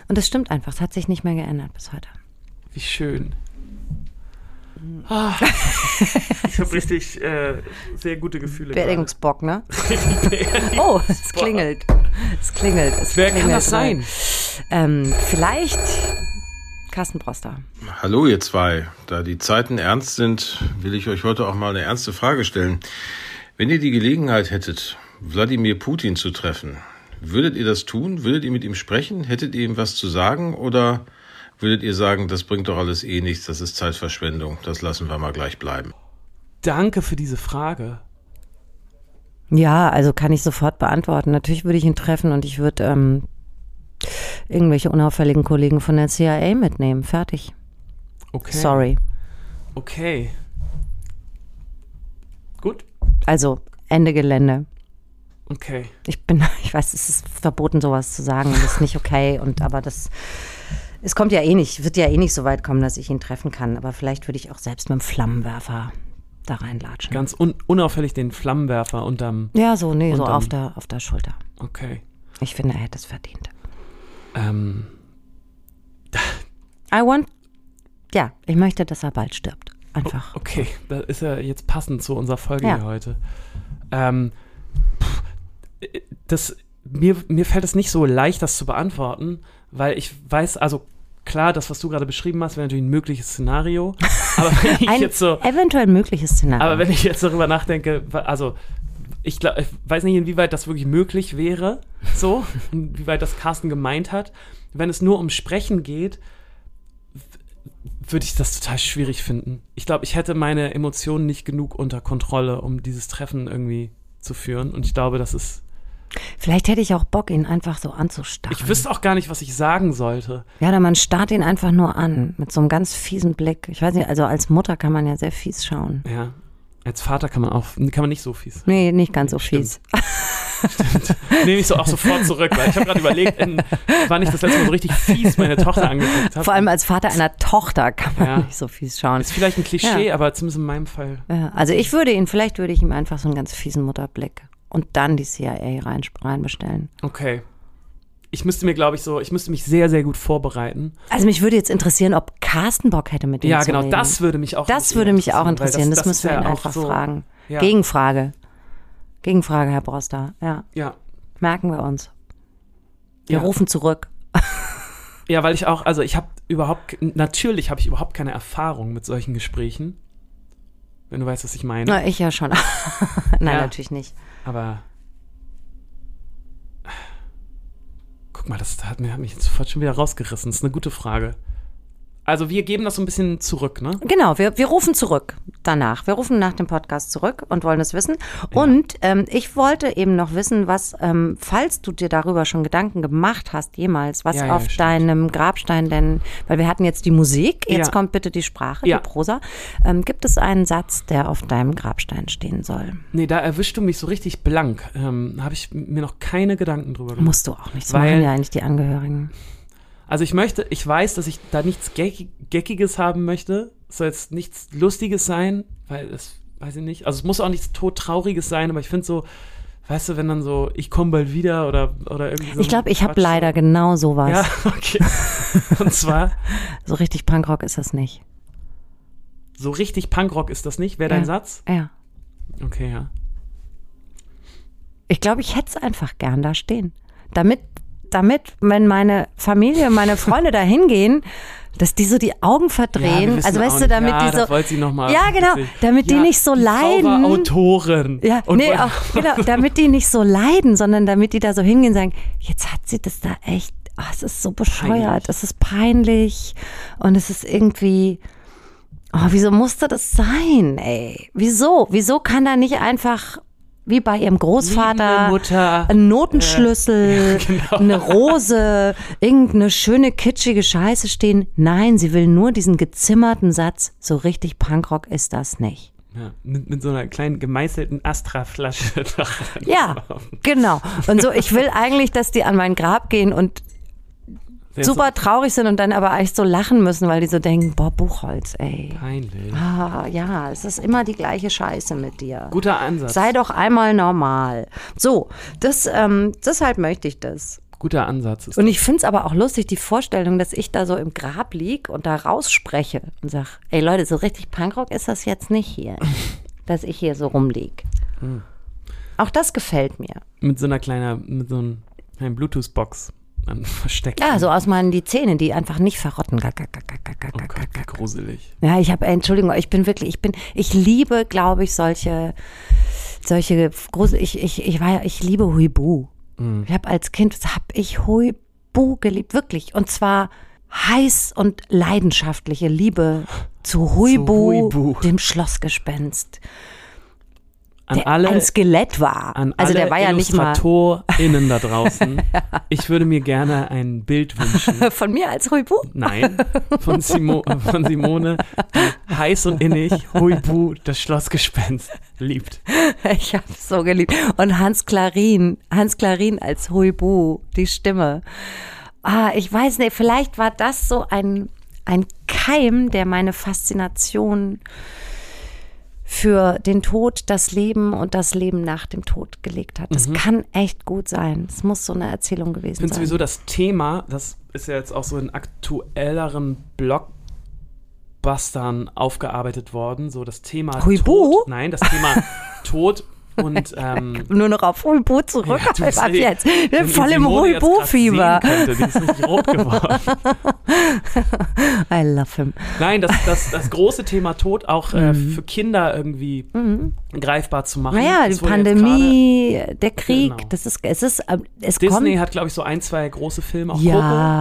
Und das stimmt einfach, es hat sich nicht mehr geändert bis heute. Wie schön. Ah, ich habe richtig äh, sehr gute Gefühle. Beerdigungsbock, ne? oh, es klingelt. Es klingelt. Es Wer klingelt kann das sein? Ähm, vielleicht Carsten Broster. Hallo ihr zwei. Da die Zeiten ernst sind, will ich euch heute auch mal eine ernste Frage stellen. Wenn ihr die Gelegenheit hättet, Wladimir Putin zu treffen, würdet ihr das tun? Würdet ihr mit ihm sprechen? Hättet ihr ihm was zu sagen? Oder würdet ihr sagen, das bringt doch alles eh nichts, das ist Zeitverschwendung, das lassen wir mal gleich bleiben? Danke für diese Frage. Ja, also kann ich sofort beantworten. Natürlich würde ich ihn treffen und ich würde ähm, irgendwelche unauffälligen Kollegen von der CIA mitnehmen. Fertig. Okay. Sorry. Okay. Gut. Also Ende Gelände. Okay. Ich bin, ich weiß, es ist verboten, sowas zu sagen. Das ist nicht okay. Und aber das, es kommt ja eh nicht, wird ja eh nicht so weit kommen, dass ich ihn treffen kann. Aber vielleicht würde ich auch selbst mit dem Flammenwerfer da reinlatschen. Ganz un unauffällig den Flammenwerfer unterm. ja, so, nee, so Und dann- auf der, auf der Schulter. Okay. Ich finde, er hätte es verdient. Ähm, I want, ja, ich möchte, dass er bald stirbt. Einfach. okay, das ist ja jetzt passend zu unserer Folge Ja. hier heute. Ähm, pff, äh, das, mir, mir fällt es nicht so leicht, das zu beantworten, weil ich weiß, also klar, das, was du gerade beschrieben hast, wäre natürlich ein mögliches Szenario. Aber wenn ich Ein jetzt so. eventuell mögliches Szenario. Aber wenn ich jetzt darüber nachdenke, also ich, glaub, ich weiß nicht, inwieweit das wirklich möglich wäre, so, inwieweit das Carsten gemeint hat. Wenn es nur um Sprechen geht, würde ich das total schwierig finden. Ich glaube, ich hätte meine Emotionen nicht genug unter Kontrolle, um dieses Treffen irgendwie zu führen. Und ich glaube, das ist. Vielleicht hätte ich auch Bock, ihn einfach so anzustarren. Ich wüsste auch gar nicht, was ich sagen sollte. Ja, oder man starrt ihn einfach nur an, mit so einem ganz fiesen Blick. Ich weiß nicht, also als Mutter kann man ja sehr fies schauen. Ja. Als Vater kann man auch, kann man nicht so fies. Nee, nicht ganz so Stimmt. fies. Nehme ich so auch sofort zurück, weil ich habe gerade überlegt, in, wann ich das letzte Mal so richtig fies meine Tochter angeguckt habe. Vor allem als Vater einer Tochter kann man Ja. nicht so fies schauen. Ist vielleicht ein Klischee, aber zumindest in meinem Fall. Ja, also ich würde ihn, vielleicht würde ich ihm einfach so einen ganz fiesen Mutterblick und dann die CIA rein, reinbestellen. Okay. Ich müsste mir, glaube ich, so, ich müsste mich sehr, sehr gut vorbereiten. Also mich würde jetzt interessieren, ob Carsten Bock hätte mit ihm Ja, zu genau, reden. das würde mich auch Das würde mich auch interessieren. Das, ist müssen wir ja ihn einfach so, fragen. Ja, Gegenfrage. Gegenfrage, Herr Broster. Ja, ja. merken wir uns. Wir Ja. rufen zurück. ja, weil ich auch, also ich habe überhaupt, natürlich habe ich überhaupt keine Erfahrung mit solchen Gesprächen. Wenn du weißt, was ich meine. Na, ich ja schon. Nein, Ja. natürlich nicht. Aber. Guck mal, das hat, mich jetzt sofort schon wieder rausgerissen. Das ist eine gute Frage. Also, wir geben das so ein bisschen zurück, ne? Genau, wir, wir rufen zurück danach. Wir rufen nach dem Podcast zurück und wollen es wissen. Und ähm, ich wollte eben noch wissen, was, ähm, falls du dir darüber schon Gedanken gemacht hast, jemals, was Ja, ja, auf stimmt. deinem Grabstein denn, weil wir hatten jetzt die Musik, jetzt Ja. kommt bitte die Sprache, Ja. die Prosa. Ähm, gibt es einen Satz, der auf deinem Grabstein stehen soll? Nee, da erwischst du mich so richtig blank. Ähm, Habe ich mir noch keine Gedanken drüber gemacht. Musst du auch nicht. Das Weil- machen ja eigentlich die Angehörigen. Also ich möchte, ich weiß, dass ich da nichts Geck Geckiges haben möchte. Es soll jetzt nichts Lustiges sein, weil es, weiß ich nicht, also es muss auch nichts todtrauriges sein, aber ich finde so, weißt du, wenn dann so, ich komme bald wieder oder, oder irgendwie so. Ich glaube, ich habe leider genau sowas. Ja, okay. Und zwar, So richtig Punkrock ist das nicht. so richtig Punkrock ist das nicht. Wäre dein Ja. Satz? Ja. Okay, ja. Ich glaube, ich hätte es einfach gern da stehen. Damit, damit, wenn meine Familie, meine Freunde da hingehen, dass die so die Augen ja verdrehen. wissen also weißt du, damit ja, die so. Ja, genau, damit die nicht so die leiden. Autorin. Ja, Und nee, auch, genau, damit die nicht so leiden, sondern damit die da so hingehen und sagen, jetzt hat sie das da echt, oh, es ist so bescheuert, es ist peinlich und es ist irgendwie, oh, wieso musste das sein, ey? Wieso? Wieso kann da nicht einfach, wie bei ihrem Großvater, Mutter. ein Notenschlüssel, ja, genau. eine Rose, irgendeine schöne kitschige Scheiße stehen? Nein, sie will nur diesen gezimmerten Satz, so richtig Punkrock ist das nicht. Ja, mit, mit so einer kleinen gemeißelten Astra-Flasche. Ja, genau. Und so, ich will eigentlich, dass die an mein Grab gehen und super traurig sind und dann aber echt so lachen müssen, weil die so denken, boah, Buchholz, ey. Peinlich. Ah, ja, es ist immer die gleiche Scheiße mit dir. Guter Ansatz. Sei doch einmal normal. So, das, ähm, deshalb möchte ich das. Guter Ansatz. Ist Und ich finde es aber auch lustig, die Vorstellung, dass ich da so im Grab lieg und da rausspreche und sag, ey Leute, so richtig Punkrock ist das jetzt nicht hier, dass ich hier so rumlieg. Hm. Auch das gefällt mir. mit so einer kleinen, mit so einer Bluetooth-Box an versteckt. Ja, so aus meinen die Zähne, die einfach nicht verrotten. Gack, gack, gack, gack, gack, Oh Gott, gack, gruselig. Ja, ich habe, Entschuldigung, ich bin wirklich, ich bin, ich liebe, glaube ich, solche, solche große, ich, ich, ich war ja, ich liebe Huibu. Mhm. Ich habe als Kind, habe ich Huibu geliebt, wirklich. Und zwar heiß und leidenschaftliche Liebe zu Huibu, Huibu. dem Schlossgespenst, An der alle, ein Skelett war. an also alle der war ja nicht mal IllustratorInnen da draußen. Ich würde mir gerne ein Bild wünschen. von mir als Huibu. Nein, von, Simo, von Simone, die heiß und innig Huibu, das Schlossgespenst, liebt. Ich habe so geliebt. Und Hans Klarin, Hans Klarin als Huibu, die Stimme. Ah, ich weiß nicht, vielleicht war das so ein, ein Keim, der meine Faszination für den Tod, das Leben und das Leben nach dem Tod gelegt hat. Das kann echt gut sein. Es muss so eine Erzählung gewesen Ich finde sein. sowieso das Thema, das ist ja jetzt auch so in aktuelleren Blockbustern aufgearbeitet worden, so das Thema Huibu? Tod. Nein, das Thema Tod und ähm, Nur noch auf Huibu zurück. Ja, ab die- jetzt. Sind ihr voll im könnte, Die ist richtig rot geworden. I love him. Nein, das, das, das große Thema Tod auch äh, für Kinder irgendwie greifbar zu machen. Mhm. Naja, die Pandemie, der Krieg, Genau. das ist, es ist, ähm, es Disney kommt. hat, glaube ich, so ein, zwei große Filme. Auch ja,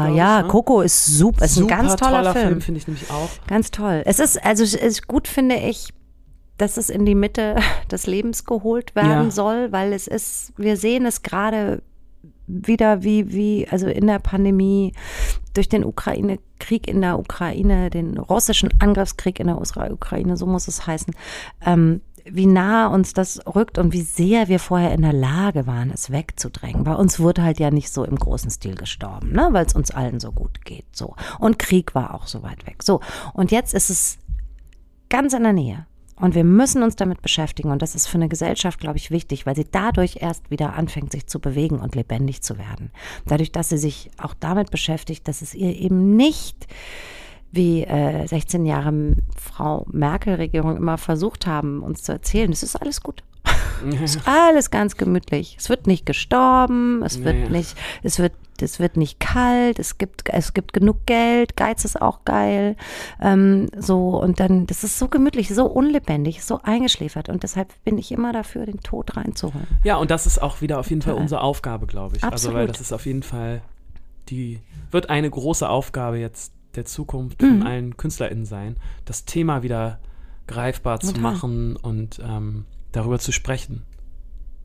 Coco, ja, ich, ne? Coco ist super, ist Super ein ganz toller, Film. finde ich nämlich auch. Ganz toll. Es ist, also es ist gut, finde ich, dass es in die Mitte des Lebens geholt werden Ja. soll, weil es ist, wir sehen es gerade wieder wie, wie, also in der Pandemie, durch den Ukraine-Krieg in der Ukraine, den russischen Angriffskrieg in der Ukraine, so muss es heißen, ähm, wie nah uns das rückt und wie sehr wir vorher in der Lage waren, es wegzudrängen. Bei uns wurde halt ja nicht so im großen Stil gestorben, ne, weil es uns allen so gut geht. So. Und Krieg war auch so weit weg. So. Und jetzt ist es ganz in der Nähe. Und wir müssen uns damit beschäftigen. Und das ist für eine Gesellschaft, glaube ich, wichtig, weil sie dadurch erst wieder anfängt, sich zu bewegen und lebendig zu werden. Dadurch, dass sie sich auch damit beschäftigt, dass es ihr eben nicht wie äh, 16 Jahre Frau Merkel-Regierung immer versucht haben, uns zu erzählen, es ist alles gut. Es ist alles ganz gemütlich. Es wird nicht gestorben, es wird Ja, ja. nicht, es wird, es wird nicht kalt, es gibt, es gibt genug Geld, Geiz ist auch geil. Ähm, so, und dann, das ist so gemütlich, so unlebendig, so eingeschläfert. Und deshalb bin ich immer dafür, den Tod reinzuholen. Ja, und das ist auch wieder auf jeden Fall unsere Aufgabe, glaube ich. Also, weil Absolut. das ist auf jeden Fall die, wird eine große Aufgabe jetzt der Zukunft Mhm. von allen KünstlerInnen sein, das Thema wieder greifbar zu Total. machen und ähm, darüber zu sprechen.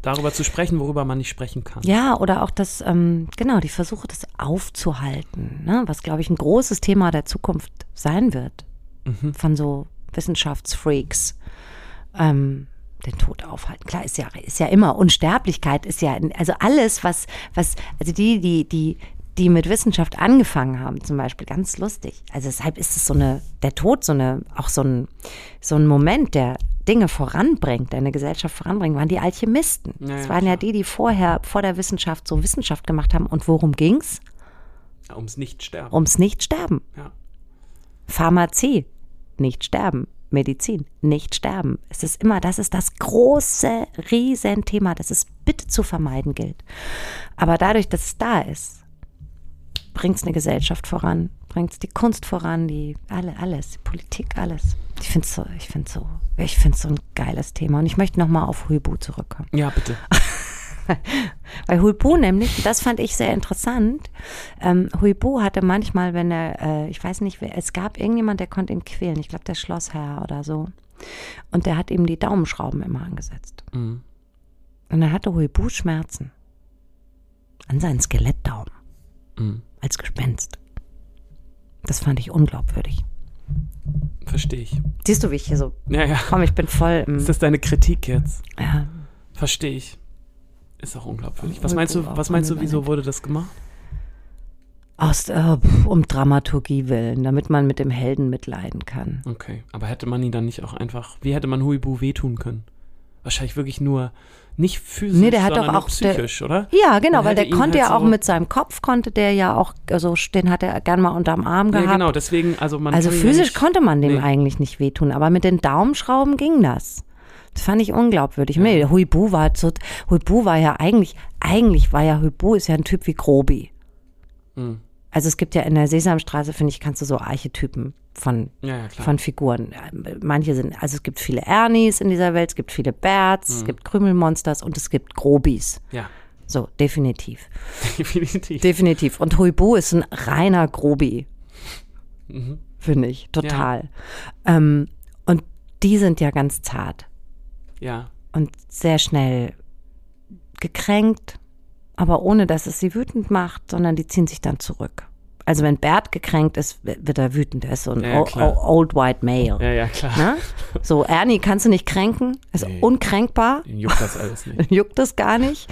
Darüber zu sprechen, worüber man nicht sprechen kann. Ja, oder auch das, ähm, genau, die Versuche, das aufzuhalten, ne? was, glaube ich, ein großes Thema der Zukunft sein wird. Von so Wissenschaftsfreaks. Ähm, den Tod aufhalten. Klar, ist ja, ist ja immer Unsterblichkeit, ist ja, also alles, was, was, also die, die, die, die mit Wissenschaft angefangen haben, zum Beispiel, ganz lustig. Also deshalb ist es so eine, der Tod so eine, auch so ein, so ein Moment, der Dinge voranbringt, der eine Gesellschaft voranbringt, waren die Alchemisten. Ja, das ja, waren ja klar. die, die vorher, vor der Wissenschaft so Wissenschaft gemacht haben. Und worum ging's? Ums Nicht-Sterben. Ums Nicht-Sterben. Ja. Pharmazie, nicht sterben. Medizin, nicht sterben. Es ist immer, das ist das große Riesenthema, das es bitte zu vermeiden gilt. Aber dadurch, dass es da ist, bringt es eine Gesellschaft voran, bringt es die Kunst voran, die alle, alles, die Politik, alles. Ich finde es so, ich finde so, ich finde so ein geiles Thema. Und ich möchte nochmal auf Huibu zurückkommen. ja, bitte. Weil Huibu nämlich, das fand ich sehr interessant. Ähm, Huibu hatte manchmal, wenn er, äh, ich weiß nicht, wer, es gab irgendjemand, der konnte ihn quälen. Ich glaube, der Schlossherr oder so. Und der hat ihm die Daumenschrauben immer angesetzt. Mhm. Und dann hatte Huibu Schmerzen. An seinen Skelettdaumen. Mhm. Als Gespenst. Das fand ich unglaubwürdig. Verstehe ich. Siehst du, wie ich hier so Ja, ja. komm, ich bin voll. Ist das deine Kritik jetzt? Ja, Verstehe ich. Ist auch unglaubwürdig. Was meinst du, was meinst du, wieso wurde das gemacht? Aus, äh, um Dramaturgie willen, damit man mit dem Helden mitleiden kann. Okay, aber hätte man ihn dann nicht auch einfach, wie hätte man Huibu wehtun können? Wahrscheinlich wirklich nur, nicht physisch, Nee, der hat sondern doch auch- psychisch, oder? Ja, genau, weil der konnte halt ja auch so- mit seinem Kopf, konnte der ja auch, also den hat er gern mal unterm Arm Ja, gehabt. genau, deswegen, also man Also ihn ja physisch nicht, konnte man dem nee. eigentlich nicht wehtun, aber mit den Daumenschrauben ging das. Das fand ich unglaubwürdig. Nee, Huibu war so, Huibu war ja eigentlich, eigentlich war ja Huibu ist ja ein Typ wie Grobi. Mhm. Also es gibt ja in der Sesamstraße, finde ich, kannst du so Archetypen von, Ja, ja, von Figuren. Manche sind, also es gibt viele Ernies in dieser Welt, es gibt viele Berts, Mhm. es gibt Krümelmonsters und es gibt Grobis. ja, So, definitiv. definitiv. Definitiv. Und Huibu ist ein reiner Grobi. Mhm. Finde ich. Total. Ähm, und die sind ja ganz zart ja, und sehr schnell gekränkt, aber ohne dass es sie wütend macht, sondern die ziehen sich dann zurück. Also wenn Bert gekränkt ist, wird er wütend. Er ist so ein Ja, old white male. ja, ja, klar. Ne? So, Ernie kannst du nicht kränken, ist Nee. unkränkbar. Den juckt das alles nicht. juckt das gar nicht.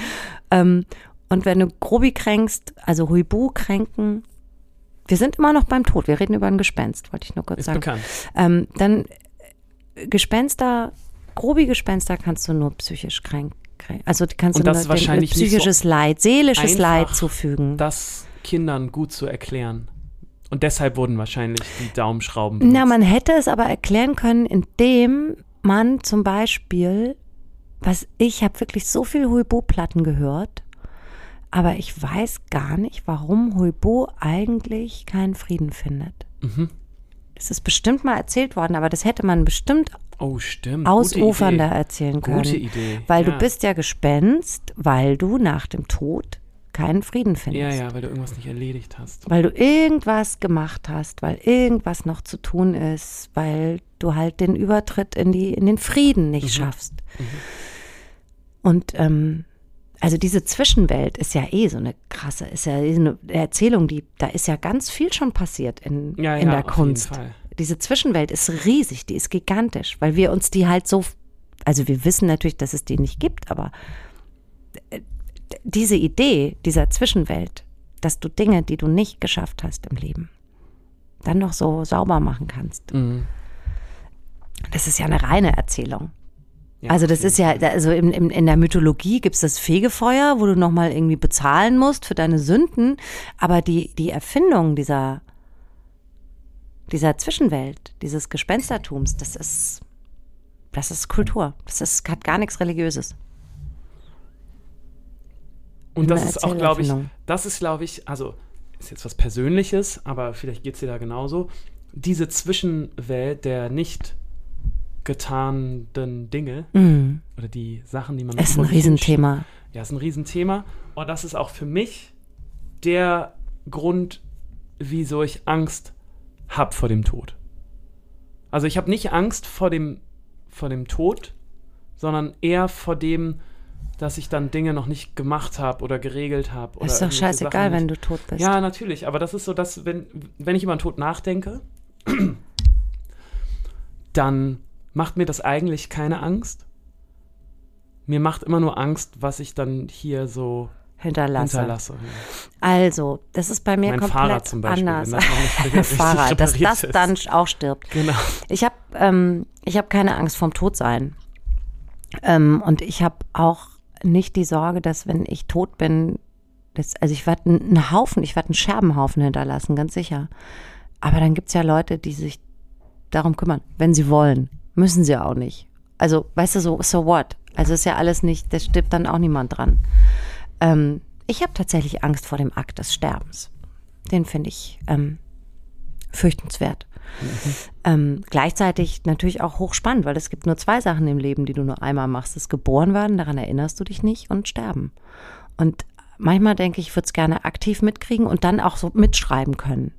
Ähm, und wenn du Grobi kränkst, also Huibu kränken, wir sind immer noch beim Tod, wir reden über ein Gespenst, wollte ich nur kurz Ist sagen. bekannt. Ähm, dann äh, Gespenster, Grobi Gespenster kannst du nur psychisch kränken. Also kannst Und du das nur wahrscheinlich nicht so psychisches Leid, seelisches einfach, Leid zufügen. Das Kindern gut zu erklären. Und deshalb wurden wahrscheinlich die Daumenschrauben benutzt. Na, man hätte es aber erklären können, indem man zum Beispiel, was ich habe wirklich so viel Huibu-Platten gehört, aber ich weiß gar nicht, warum Huibu eigentlich keinen Frieden findet. Mhm. Es ist bestimmt mal erzählt worden, aber das hätte man bestimmt Oh, ausufernder erzählen können. Gute Idee. Weil ja. du bist ja Gespenst, weil du nach dem Tod keinen Frieden findest. Ja, ja, weil du irgendwas nicht erledigt hast. Weil du irgendwas gemacht hast, weil irgendwas noch zu tun ist, weil du halt den Übertritt in, die, in den Frieden nicht schaffst. Und ähm, also diese Zwischenwelt ist ja eh so eine krasse, ist ja eh eine Erzählung, die, da ist ja ganz viel schon passiert in, Ja, in ja, der Kunst. Diese Zwischenwelt ist riesig, die ist gigantisch, weil wir uns die halt so, also wir wissen natürlich, dass es die nicht gibt, aber äh, diese Idee dieser Zwischenwelt, dass du Dinge, die du nicht geschafft hast im Leben, dann noch so sauber machen kannst, Mhm. das ist ja eine reine Erzählung. Ja, Also das ist ja, also in, in, in der Mythologie gibt es das Fegefeuer, wo du nochmal irgendwie bezahlen musst für deine Sünden. Aber die, die Erfindung dieser, dieser Zwischenwelt, dieses Gespenstertums, das ist, das ist Kultur. Das ist, hat gar nichts Religiöses. Und das ist auch, glaube ich, das ist, glaube ich, also ist jetzt was Persönliches, aber vielleicht geht es dir da genauso. Diese Zwischenwelt der nicht getanen Dinge Mhm. oder die Sachen, die man Ist ein. Riesenthema. Ja, ist ein Riesenthema. Und das ist auch für mich der Grund, wieso ich Angst habe vor dem Tod. Also ich habe nicht Angst vor dem, vor dem Tod, sondern eher vor dem, dass ich dann Dinge noch nicht gemacht habe oder geregelt habe. Ist doch scheißegal, wenn du tot bist. Ja, natürlich, aber das ist so, dass, wenn, wenn ich über den Tod nachdenke, dann macht mir das eigentlich keine Angst. Mir macht immer nur Angst, was ich dann hier so Hinterlasse. hinterlasse. Also, das ist bei mir Mein komplett Fahrrad zum Beispiel, anders. das Fahrrad, dass das ist. dann auch stirbt. Genau. Ich habe ähm, ich hab keine Angst vorm Todsein. Ähm, und ich habe auch nicht die Sorge, dass wenn ich tot bin, das, also ich werde einen Haufen, ich werde einen Scherbenhaufen hinterlassen, ganz sicher. Aber dann gibt es ja Leute, die sich darum kümmern, wenn sie wollen. Müssen sie auch nicht. Also, weißt du, so, so what? Also ist ja alles nicht, da stirbt dann auch niemand dran. Ähm, ich habe tatsächlich Angst vor dem Akt des Sterbens. Den finde ich ähm, fürchtenswert. Ähm, gleichzeitig natürlich auch hochspannend, weil es gibt nur zwei Sachen im Leben, die du nur einmal machst. Das geboren werden, daran erinnerst du dich nicht, und sterben. Und manchmal denke ich, ich würde es gerne aktiv mitkriegen und dann auch so mitschreiben können.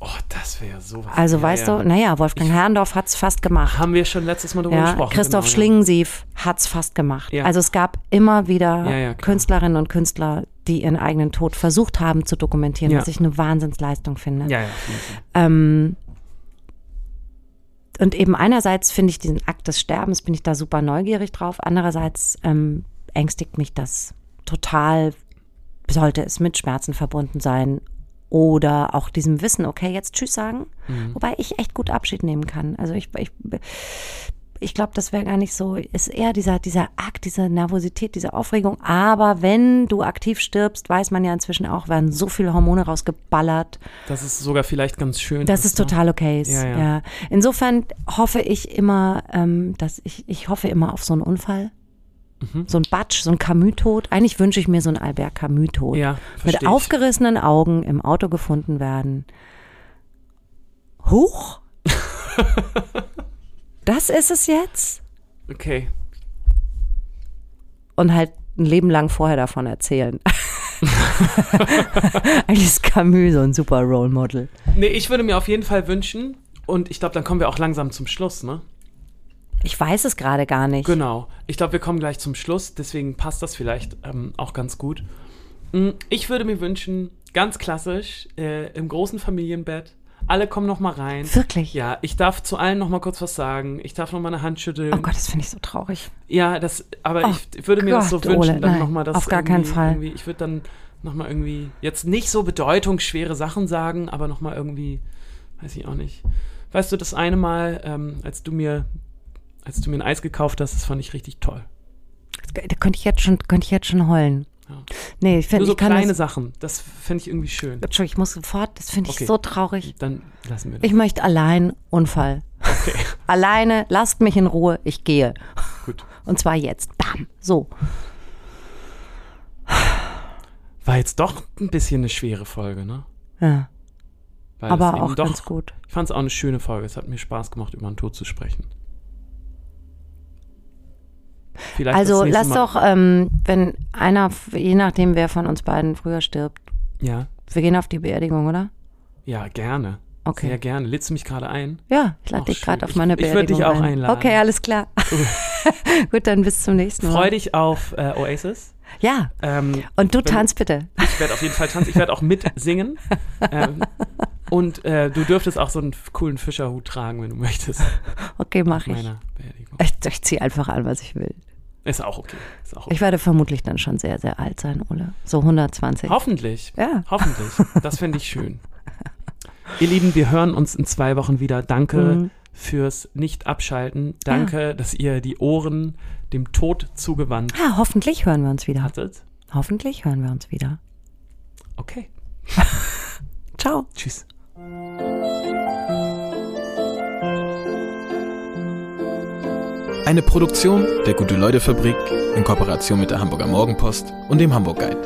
Oh, das wäre sowas. Also Ja, weißt ja. du, naja, Wolfgang Herrndorf hat es fast gemacht. Haben wir schon letztes Mal drüber Ja, gesprochen. Christoph genau, Schlingensief hat's fast gemacht. Ja. Also es gab immer wieder Ja, ja. Künstlerinnen und Künstler, die ihren eigenen Tod versucht haben zu dokumentieren, Ja. was ich eine Wahnsinnsleistung finde. Ja, ja, ja. Ähm, und eben einerseits finde ich diesen Akt des Sterbens, bin ich da super neugierig drauf. Andererseits ähm, ängstigt mich das total, sollte es mit Schmerzen verbunden sein. Oder auch diesem Wissen, okay, jetzt Tschüss sagen, wobei ich echt gut Abschied nehmen kann. Also ich, ich, ich glaube, das wäre gar nicht so, ist eher dieser, dieser Akt, diese Nervosität, diese Aufregung. Aber wenn du aktiv stirbst, weiß man ja inzwischen auch, werden so viele Hormone rausgeballert. Das ist sogar vielleicht ganz schön. Das ist ne? total okay. Ja, ja. ja. Insofern hoffe ich immer, ähm, dass ich, ich hoffe immer auf so einen Unfall. Mhm. So ein Batsch, so ein Camus-Tod. Eigentlich wünsche ich mir so einen Albert Camus-Tod. Ja, Mit aufgerissenen Augen im Auto gefunden werden. Huch? das ist es jetzt? Okay. Und halt ein Leben lang vorher davon erzählen. Eigentlich ist Camus so ein super Role Model. Nee, ich würde mir auf jeden Fall wünschen, und ich glaube, dann kommen wir auch langsam zum Schluss, ne? Ich weiß es gerade gar nicht. Genau. Ich glaube, wir kommen gleich zum Schluss, deswegen passt das vielleicht ähm, auch ganz gut. Mm, Ich würde mir wünschen, ganz klassisch, äh, im großen Familienbett, alle kommen noch mal rein. Wirklich? Ja, ich darf zu allen noch mal kurz was sagen. Ich darf noch mal eine Hand schütteln. Oh Gott, das finde ich so traurig. Ja, das, aber Oh ich würde mir das so Gott, wünschen, Ole, dann nein, noch mal das auf gar keinen Fall. Ich würde dann noch mal irgendwie jetzt nicht so bedeutungsschwere Sachen sagen, aber noch mal irgendwie, weiß ich auch nicht. Weißt du, das eine Mal, ähm, als du mir, als du mir ein Eis gekauft hast, das fand ich richtig toll. Da könnte ich jetzt schon, könnte ich jetzt schon heulen. Ja. Nee, ich finde, Nur so ich kann kleine das, Sachen, das fände ich irgendwie schön. Entschuldigung, ich muss sofort, das finde ich Okay. so traurig. Dann lassen wir das. Ich möchte allein Unfall. Okay, Alleine, lasst mich in Ruhe, ich gehe. gut. Und zwar jetzt. Bam. So. War jetzt doch ein bisschen eine schwere Folge, ne? Ja. Weil Aber auch doch, ganz gut. Ich fand es auch eine schöne Folge. Es hat mir Spaß gemacht, über den Tod zu sprechen. Vielleicht Also lass Mal- doch, ähm, wenn einer, je nachdem, wer von uns beiden früher stirbt, Ja, wir gehen auf die Beerdigung, oder? ja, gerne. Okay. Sehr gerne. Lädst du mich gerade ein? Ja, ich lade dich gerade auf meine Ich- ich würd Beerdigung dich auch ein. einladen. Okay, alles klar. Gut, dann bis zum nächsten Mal. Freu dich auf äh, Oasis. Ja, Ähm, und du tanzt bitte. ich werde auf jeden Fall tanzen. Ich werde auch mitsingen. ähm, und äh, du dürftest auch so einen coolen Fischerhut tragen, wenn du möchtest. Okay, mach ich. Meiner Beerdigung. Ich, ich ziehe einfach an, was ich will. Ist auch okay. Ist auch okay. Ich werde vermutlich dann schon sehr, sehr alt sein, Ole. So 120. Hoffentlich. Ja. Hoffentlich. Das finde ich schön. Ihr Lieben, wir hören uns in zwei Wochen wieder. Danke Mhm. fürs Nicht-Abschalten. Danke, dass ihr die Ohren dem Tod zugewandt Ja, hoffentlich hören wir uns wieder. hattet. Hoffentlich hören wir uns wieder. Okay. Ciao. Tschüss. Eine Produktion der Gute-Leute-Fabrik in Kooperation mit der Hamburger Morgenpost und dem Hamburg Guide.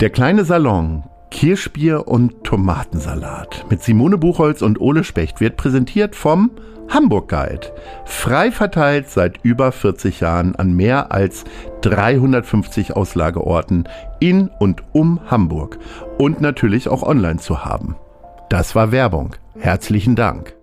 Der kleine Salon, Kirschbier und Tomatensalat mit Simone Buchholz und Ole Specht wird präsentiert vom Hamburg Guide. Frei verteilt seit über 40 Jahren an mehr als 350 Auslageorten in und um Hamburg und natürlich auch online zu haben. Das war Werbung. Herzlichen Dank.